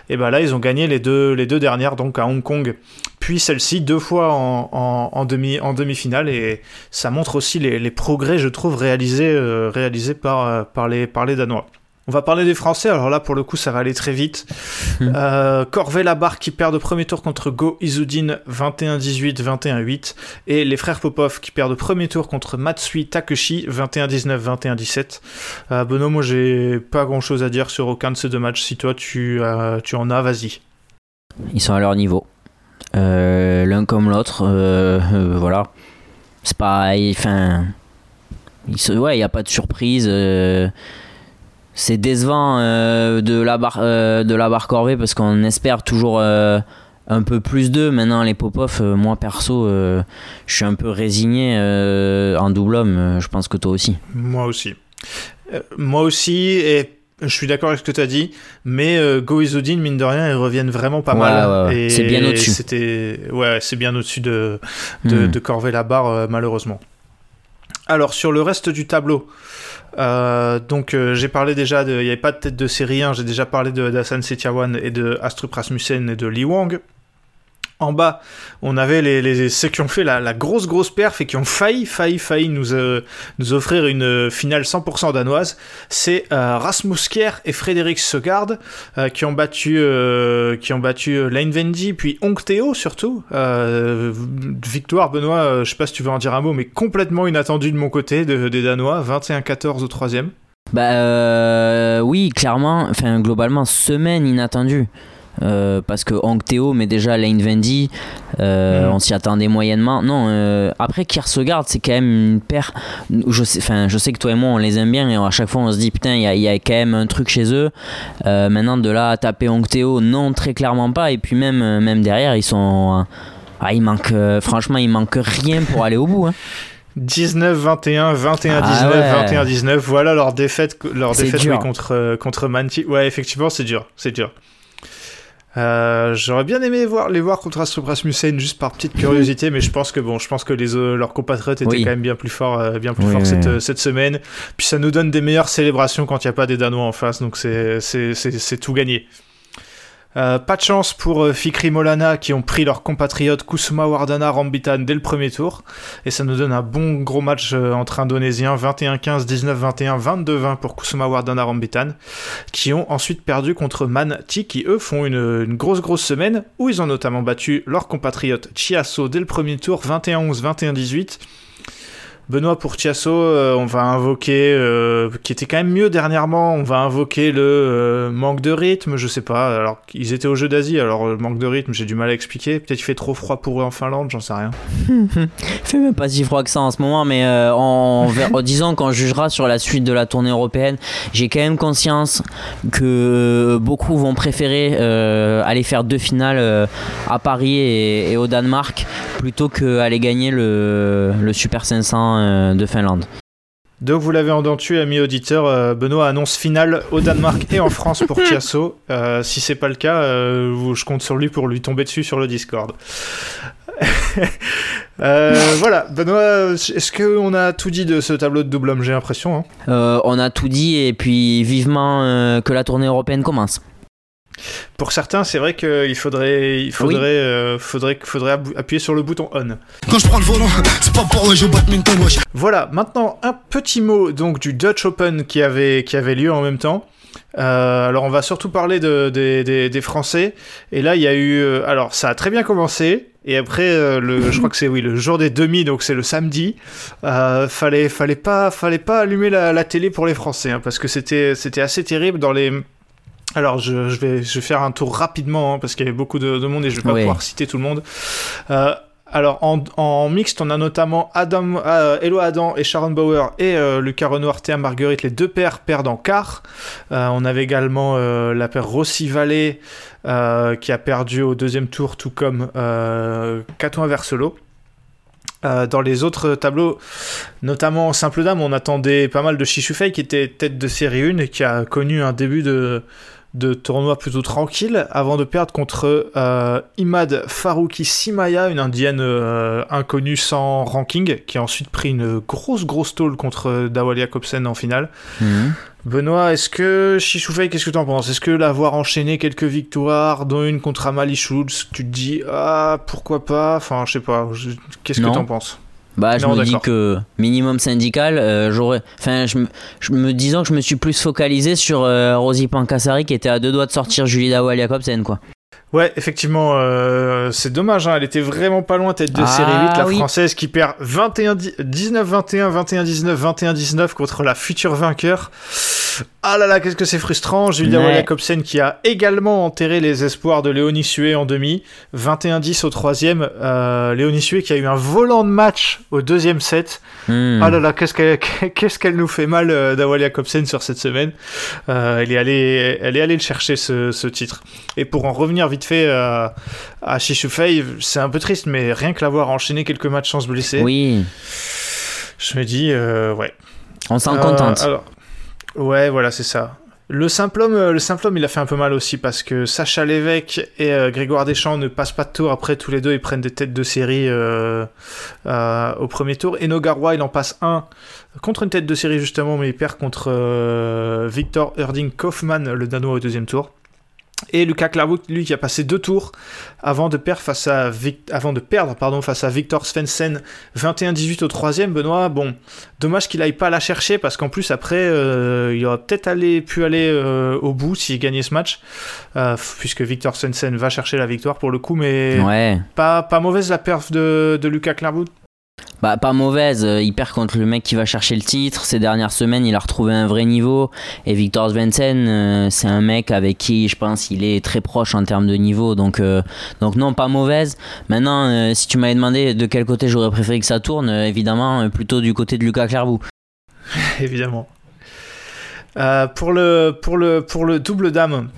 Et ben là, ils ont gagné les deux les deux dernières donc à Hong Kong puis celle-ci deux fois en, en, en demi en demi-finale et ça montre aussi les, les progrès je trouve réalisés euh, réalisés par euh, par les par les danois. On va parler des Français, alors là pour le coup ça va aller très vite. Mhm. Euh, Corvée Labarre qui perd au premier tour contre Go Izudin 21-18, 21-8. Et les frères Popov qui perdent au premier tour contre Matsui Takeshi 21-19, 21-17. Euh, Benoît, moi j'ai pas grand chose à dire sur aucun de ces deux matchs. Si toi tu, euh, tu en as, vas-y. Ils sont à leur niveau. Euh, L'un comme l'autre, euh, euh, voilà. C'est pas. Enfin. il se- Ouais, il n'y a pas de surprise. c'est décevant de, la barre, de la barre corvée parce qu'on espère toujours un peu plus d'eux. Maintenant, les Popov, moi perso, je suis un peu résigné en double homme. Je pense que toi aussi. Moi aussi. Moi aussi, et je suis d'accord avec ce que tu as dit, mais euh, Go mine de rien, ils reviennent vraiment pas Ouais, mal. ouais, ouais. Et C'est bien au-dessus. C'était, ouais, c'est bien au-dessus de, de, Hmm. de Corvée-la-Barre, euh, malheureusement. Alors, sur le reste du tableau, euh, donc euh, j'ai parlé déjà, de- il n'y avait pas de tête de série 1, j'ai déjà parlé de d'Hassan Setiawan et de Astrup Rasmussen et de Li Wang. En bas, on avait les, ceux qui ont fait la, grosse grosse perf et qui ont failli, failli, failli nous, euh, offrir une euh, finale 100% danoise. C'est euh, Rasmus Kjær et Frédéric Segard euh, qui ont battu, qui ont battu Vendy, puis Hong Theo surtout. Victoire, Benoît, je sais pas si tu veux en dire un mot, mais complètement inattendue de mon côté, de- des Danois, 21-14 au troisième. Bah oui, clairement, enfin globalement, semaine inattendue. Euh, parce que Hong Theo, mais déjà Lane Vendy, euh, Mhm. on s'y attendait moyennement. Non, euh, après Kierkegaard, c'est quand même une paire. Je sais, enfin, je sais que toi et moi on les aime bien et à chaque fois on se dit putain, il y, a- il y a quand même un truc chez eux. Euh, maintenant, de là à taper Hong Theo, non, très clairement pas. Et puis même, même derrière, ils sont. Ah, il manque, franchement, il manque rien pour aller au bout. hein. 19-21, 21-19, Ah ouais. 21-19. Voilà leur défaite, leur défaite oui, contre, contre Manti. Ouais, effectivement, c'est dur. C'est dur. Euh, J'aurais bien aimé voir, les voir contre Astrup Rasmussen juste par petite curiosité, mais je pense que bon, je pense que les euh, leurs compatriotes étaient Oui. quand même bien plus forts, euh, bien plus Oui, forts oui, cette, euh, cette semaine. Puis ça nous donne des meilleures célébrations quand il n'y a pas des Danois en face, donc c'est c'est c'est c'est tout gagné. Euh, pas de chance pour euh, Fikri Molana qui ont pris leurs compatriotes Kusuma Wardana Rambitan dès le premier tour. Et ça nous donne un bon gros match euh, entre Indonésiens 21-15, 19-21, 22-20 pour Kusuma Wardana Rambitan qui ont ensuite perdu contre Manti qui eux font une, grosse grosse semaine où ils ont notamment battu leurs compatriotes Chiasso dès le premier tour 21-11, 21-18. Benoît pour Chiasso, euh, on va invoquer, euh, qui était quand même mieux dernièrement, on va invoquer le euh, manque de rythme, je sais pas. Alors ils étaient au jeu d'Asie, alors le manque de rythme, j'ai du mal à expliquer. Peut-être il fait trop froid pour eux en Finlande, j'en sais rien. Fait même pas si froid que ça en ce moment, mais en, disons qu'on jugera sur la suite de la tournée européenne, j'ai quand même conscience que beaucoup vont préférer aller faire deux finales à Paris et, au Danemark plutôt qu'aller gagner le Super 500 euh, de Finlande. Donc vous l'avez entendu, ami auditeur, euh, Benoît annonce finale au Danemark et en France pour Chiasso. Euh, si c'est pas le cas, euh, vous- je compte sur lui pour lui tomber dessus sur le Discord. Euh, voilà, Benoît, est-ce qu'on a tout dit de ce tableau de double homme J'ai l'impression. Hein? Euh, on a tout dit et puis vivement euh, que la tournée européenne commence. Pour certains, c'est vrai qu'il faudrait, il faudrait, euh, faudrait, faudrait abou- appuyer sur le bouton on. Quand je prends le volant, c'est pas pour jouer au badminton, wesh. Voilà, maintenant un petit mot donc du Dutch Open qui avait, qui avait lieu en même temps. Euh, alors on va surtout parler de, des- des- des Français. Et là il y a eu, euh, alors ça a très bien commencé. Et après, euh, le, je crois que c'est oui le jour des demi, donc c'est le samedi. Euh, fallait, fallait pas, fallait pas allumer la, la télé pour les Français, hein, parce que c'était, c'était assez terrible dans les. Alors je, je vais, je vais faire un tour rapidement hein, parce qu'il y avait beaucoup de, de monde et je vais pas pouvoir citer tout le monde. Euh, alors en, en mixte, on a notamment Adam, euh, Elo Adam et Sharon Bauer et euh, Lucas Renoir, Théa Marguerite, les deux paires perdent en quart. Euh, on avait également la paire Rossi Vallée qui a perdu au deuxième tour, tout comme euh, Caton Verselo. Euh, dans les autres tableaux, notamment en simple dame, on attendait pas mal de Shishufei qui était tête de série 1 et qui a connu un début de, de tournoi plutôt tranquille avant de perdre contre euh, Imad Farouki Simaya, une indienne euh, inconnue sans ranking, qui a ensuite pris une grosse grosse tôle contre Dawal Jacobsen en finale. Mhm. Benoît, est-ce que Shishufei, qu'est-ce que t'en penses? Est-ce que l'avoir enchaîné quelques victoires, dont une contre Amali Schulz, tu te dis ah pourquoi pas? Enfin, je sais pas. je- Qu'est-ce que Non. t'en penses? Bah, je Non, me dis que minimum syndical, euh, j'aurais. Enfin, je me, je me disons que je me suis plus focalisé sur euh, Rosie Pancassari qui était à deux doigts de sortir Julie Dawal Jacobsen, quoi. Ouais, effectivement, euh, c'est dommage, hein, elle était vraiment pas loin, tête de Ah, série 8, la oui. française qui perd 21 19-21, 21-19, 21-19 contre la future vainqueur. Ah là là, qu'est-ce que c'est frustrant. Julia Ouais. Jacobsen qui a également enterré les espoirs de Léonie Sué en demi. 21-10 au troisième. Euh, Léonie Sué qui a eu un volant de match au deuxième set. Hmm. Ah là là, qu'est-ce qu'elle qu'est-ce qu'elle nous fait mal, euh, Jacobsen, sur cette semaine. Euh, elle, est allée, elle est allée le chercher, ce, ce titre. Et pour en revenir vite fait euh, à Shishufei, c'est un peu triste, mais rien que l'avoir enchaîné quelques matchs sans se blesser, Oui, je me dis, euh, ouais. on s'en contente. alors, ouais, voilà, c'est ça. Le simple homme, euh, le simple homme, il a fait un peu mal aussi parce que Sacha Lévesque et euh, Grégoire Deschamps ne passent pas de tour. Après, tous les deux, ils prennent des têtes de série euh, au premier tour. Eno Garoua, il en passe un contre une tête de série justement, mais il perd contre Victor Erding Kaufmann, le Danois, au deuxième tour. Et Lucas Clairvout, lui, qui a passé deux tours avant de perdre face à, Vic- avant de perdre, pardon, face à Victor Svensson 21-18 au troisième. Benoît, bon, dommage qu'il aille pas la chercher parce qu'en plus après, euh, il aurait peut-être allé, pu aller euh, au bout s'il gagnait ce match, euh, puisque Victor Svensson va chercher la victoire pour le coup, mais Ouais. pas, pas mauvaise la perf de, de Lucas Clairvout. Bah, pas mauvaise. euh, Il perd contre le mec qui va chercher le titre. Ces dernières semaines, il a retrouvé un vrai niveau. Et Victor Svensson, euh, c'est un mec avec qui je pense il est très proche en termes de niveau. Donc, euh, donc non, pas mauvaise. Maintenant, euh, si tu m'avais demandé de quel côté j'aurais préféré que ça tourne, euh, évidemment, euh, plutôt du côté de Lucas Clairvaux. évidemment. Euh, pour, le, pour, le, pour le double dame,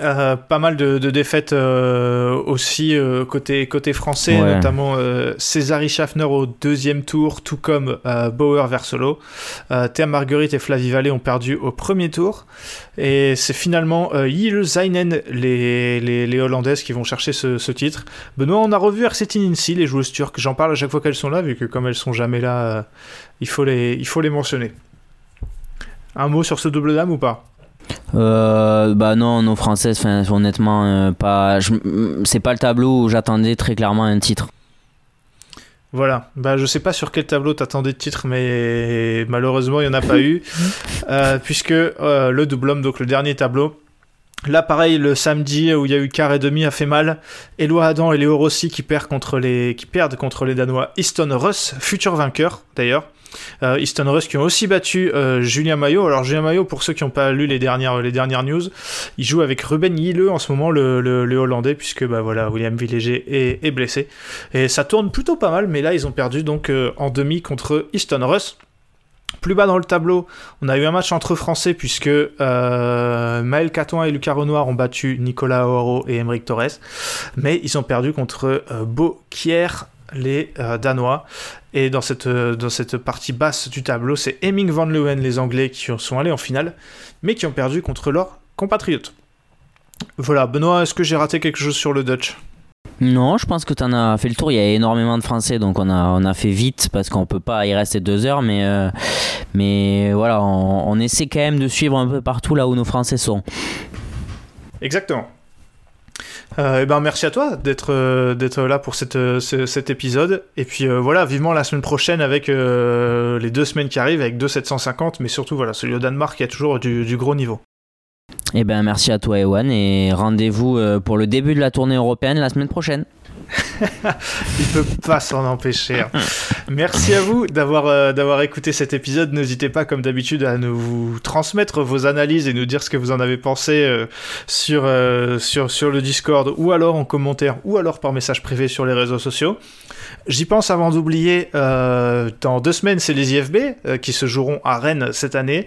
Euh, pas mal de, de défaites euh, aussi euh, côté, côté français, Ouais. notamment euh, César Schaffner au deuxième tour, tout comme euh, Bauer Versolo. Euh, Thea Marguerite et Flavie Vallée ont perdu au premier tour. Et c'est finalement euh, Yile Zainen, les, les, les Hollandaises, qui vont chercher ce, ce titre. Benoît, on a revu RCT Nancy, les joueuses turques. J'en parle à chaque fois qu'elles sont là, vu que comme elles sont jamais là, euh, il, faut les, il faut les mentionner. Un mot sur ce double dame ou pas? Euh, bah non, nos françaises, enfin, honnêtement, euh, pas. C'est pas le tableau où j'attendais très clairement un titre. Voilà, bah, je sais pas sur quel tableau t'attendais de titre, mais malheureusement il n'y en a pas eu, Euh, puisque le double homme, donc le dernier tableau, là pareil, le samedi où il y a eu quart et demi a fait mal, Eloi Adam et Léo Rossi qui, perdent contre les, qui perdent contre les Danois Easton Russ, futur vainqueur d'ailleurs. Euh, Easton Russ qui ont aussi battu euh, Julien Maillot. Alors Julien Maillot, pour ceux qui n'ont pas lu les dernières, les dernières news, il joue avec Ruben Yille en ce moment, le, Hollandais, puisque bah, voilà, William Villéger est, blessé. Et ça tourne plutôt pas mal, mais là ils ont perdu donc euh, en demi contre Easton Russ. Plus bas dans le tableau, on a eu un match entre Français puisque euh, Maël Caton et Lucas Renoir ont battu Nicolas Oro et Emeric Torres, mais ils ont perdu contre euh, les euh, Danois. Et dans cette, euh, dans cette partie basse du tableau, c'est Hemming van Leeuwen, les Anglais, qui sont allés en finale, mais qui ont perdu contre leurs compatriotes. Voilà, Benoît, est-ce que j'ai raté quelque chose sur le Dutch? Non, je pense que tu en as fait le tour. Il y a énormément de Français, donc on a, on a fait vite parce qu'on peut pas y rester deux heures. Mais, euh, mais voilà, on, on essaie quand même de suivre un peu partout là où nos Français sont. Exactement. Euh, eh ben merci à toi d'être euh, là pour euh, ce- cet épisode et puis voilà vivement la semaine prochaine avec les deux semaines qui arrivent avec deux 750 mais surtout voilà celui au Danemark qui a toujours du, du gros niveau. Eh ben, merci à toi, Ewan, et rendez-vous pour le début de la tournée européenne la semaine prochaine. Il peut pas s'en empêcher. hein. Merci à vous d'avoir euh, d'avoir écouté cet épisode. N'hésitez pas, comme d'habitude, à nous transmettre vos analyses et nous dire ce que vous en avez pensé euh, sur, euh, sur, sur le Discord ou alors en commentaire ou alors par message privé sur les réseaux sociaux. J'y pense avant d'oublier, euh, dans deux semaines, c'est les IFB euh, qui se joueront à Rennes cette année.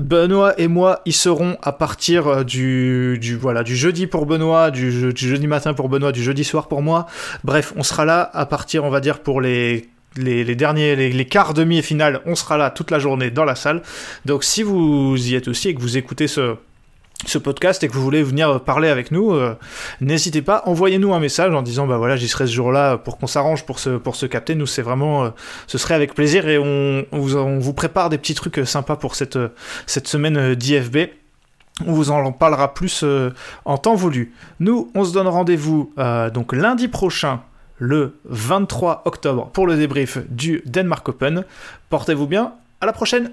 Benoît et moi y serons à partir euh, du, voilà, du jeudi pour Benoît, du, je- du jeudi matin pour Benoît, du jeudi soir pour moi. Bref, on sera là à partir, on va dire, pour les les, les derniers, les, les quarts, demi et finales, on sera là toute la journée dans la salle. Donc si vous y êtes aussi et que vous écoutez ce, ce podcast et que vous voulez venir parler avec nous, euh, n'hésitez pas, envoyez-nous un message en disant bah voilà j'y serai ce jour-là pour qu'on s'arrange pour se, pour se capter. Nous c'est vraiment, euh, ce serait avec plaisir et on, vous, on vous prépare des petits trucs euh, sympas pour cette, cette semaine d'IFB. On vous en parlera plus en temps voulu. Nous, on se donne rendez-vous donc lundi prochain, le 23 octobre, pour le débrief du Denmark Open. Portez-vous bien, à la prochaine!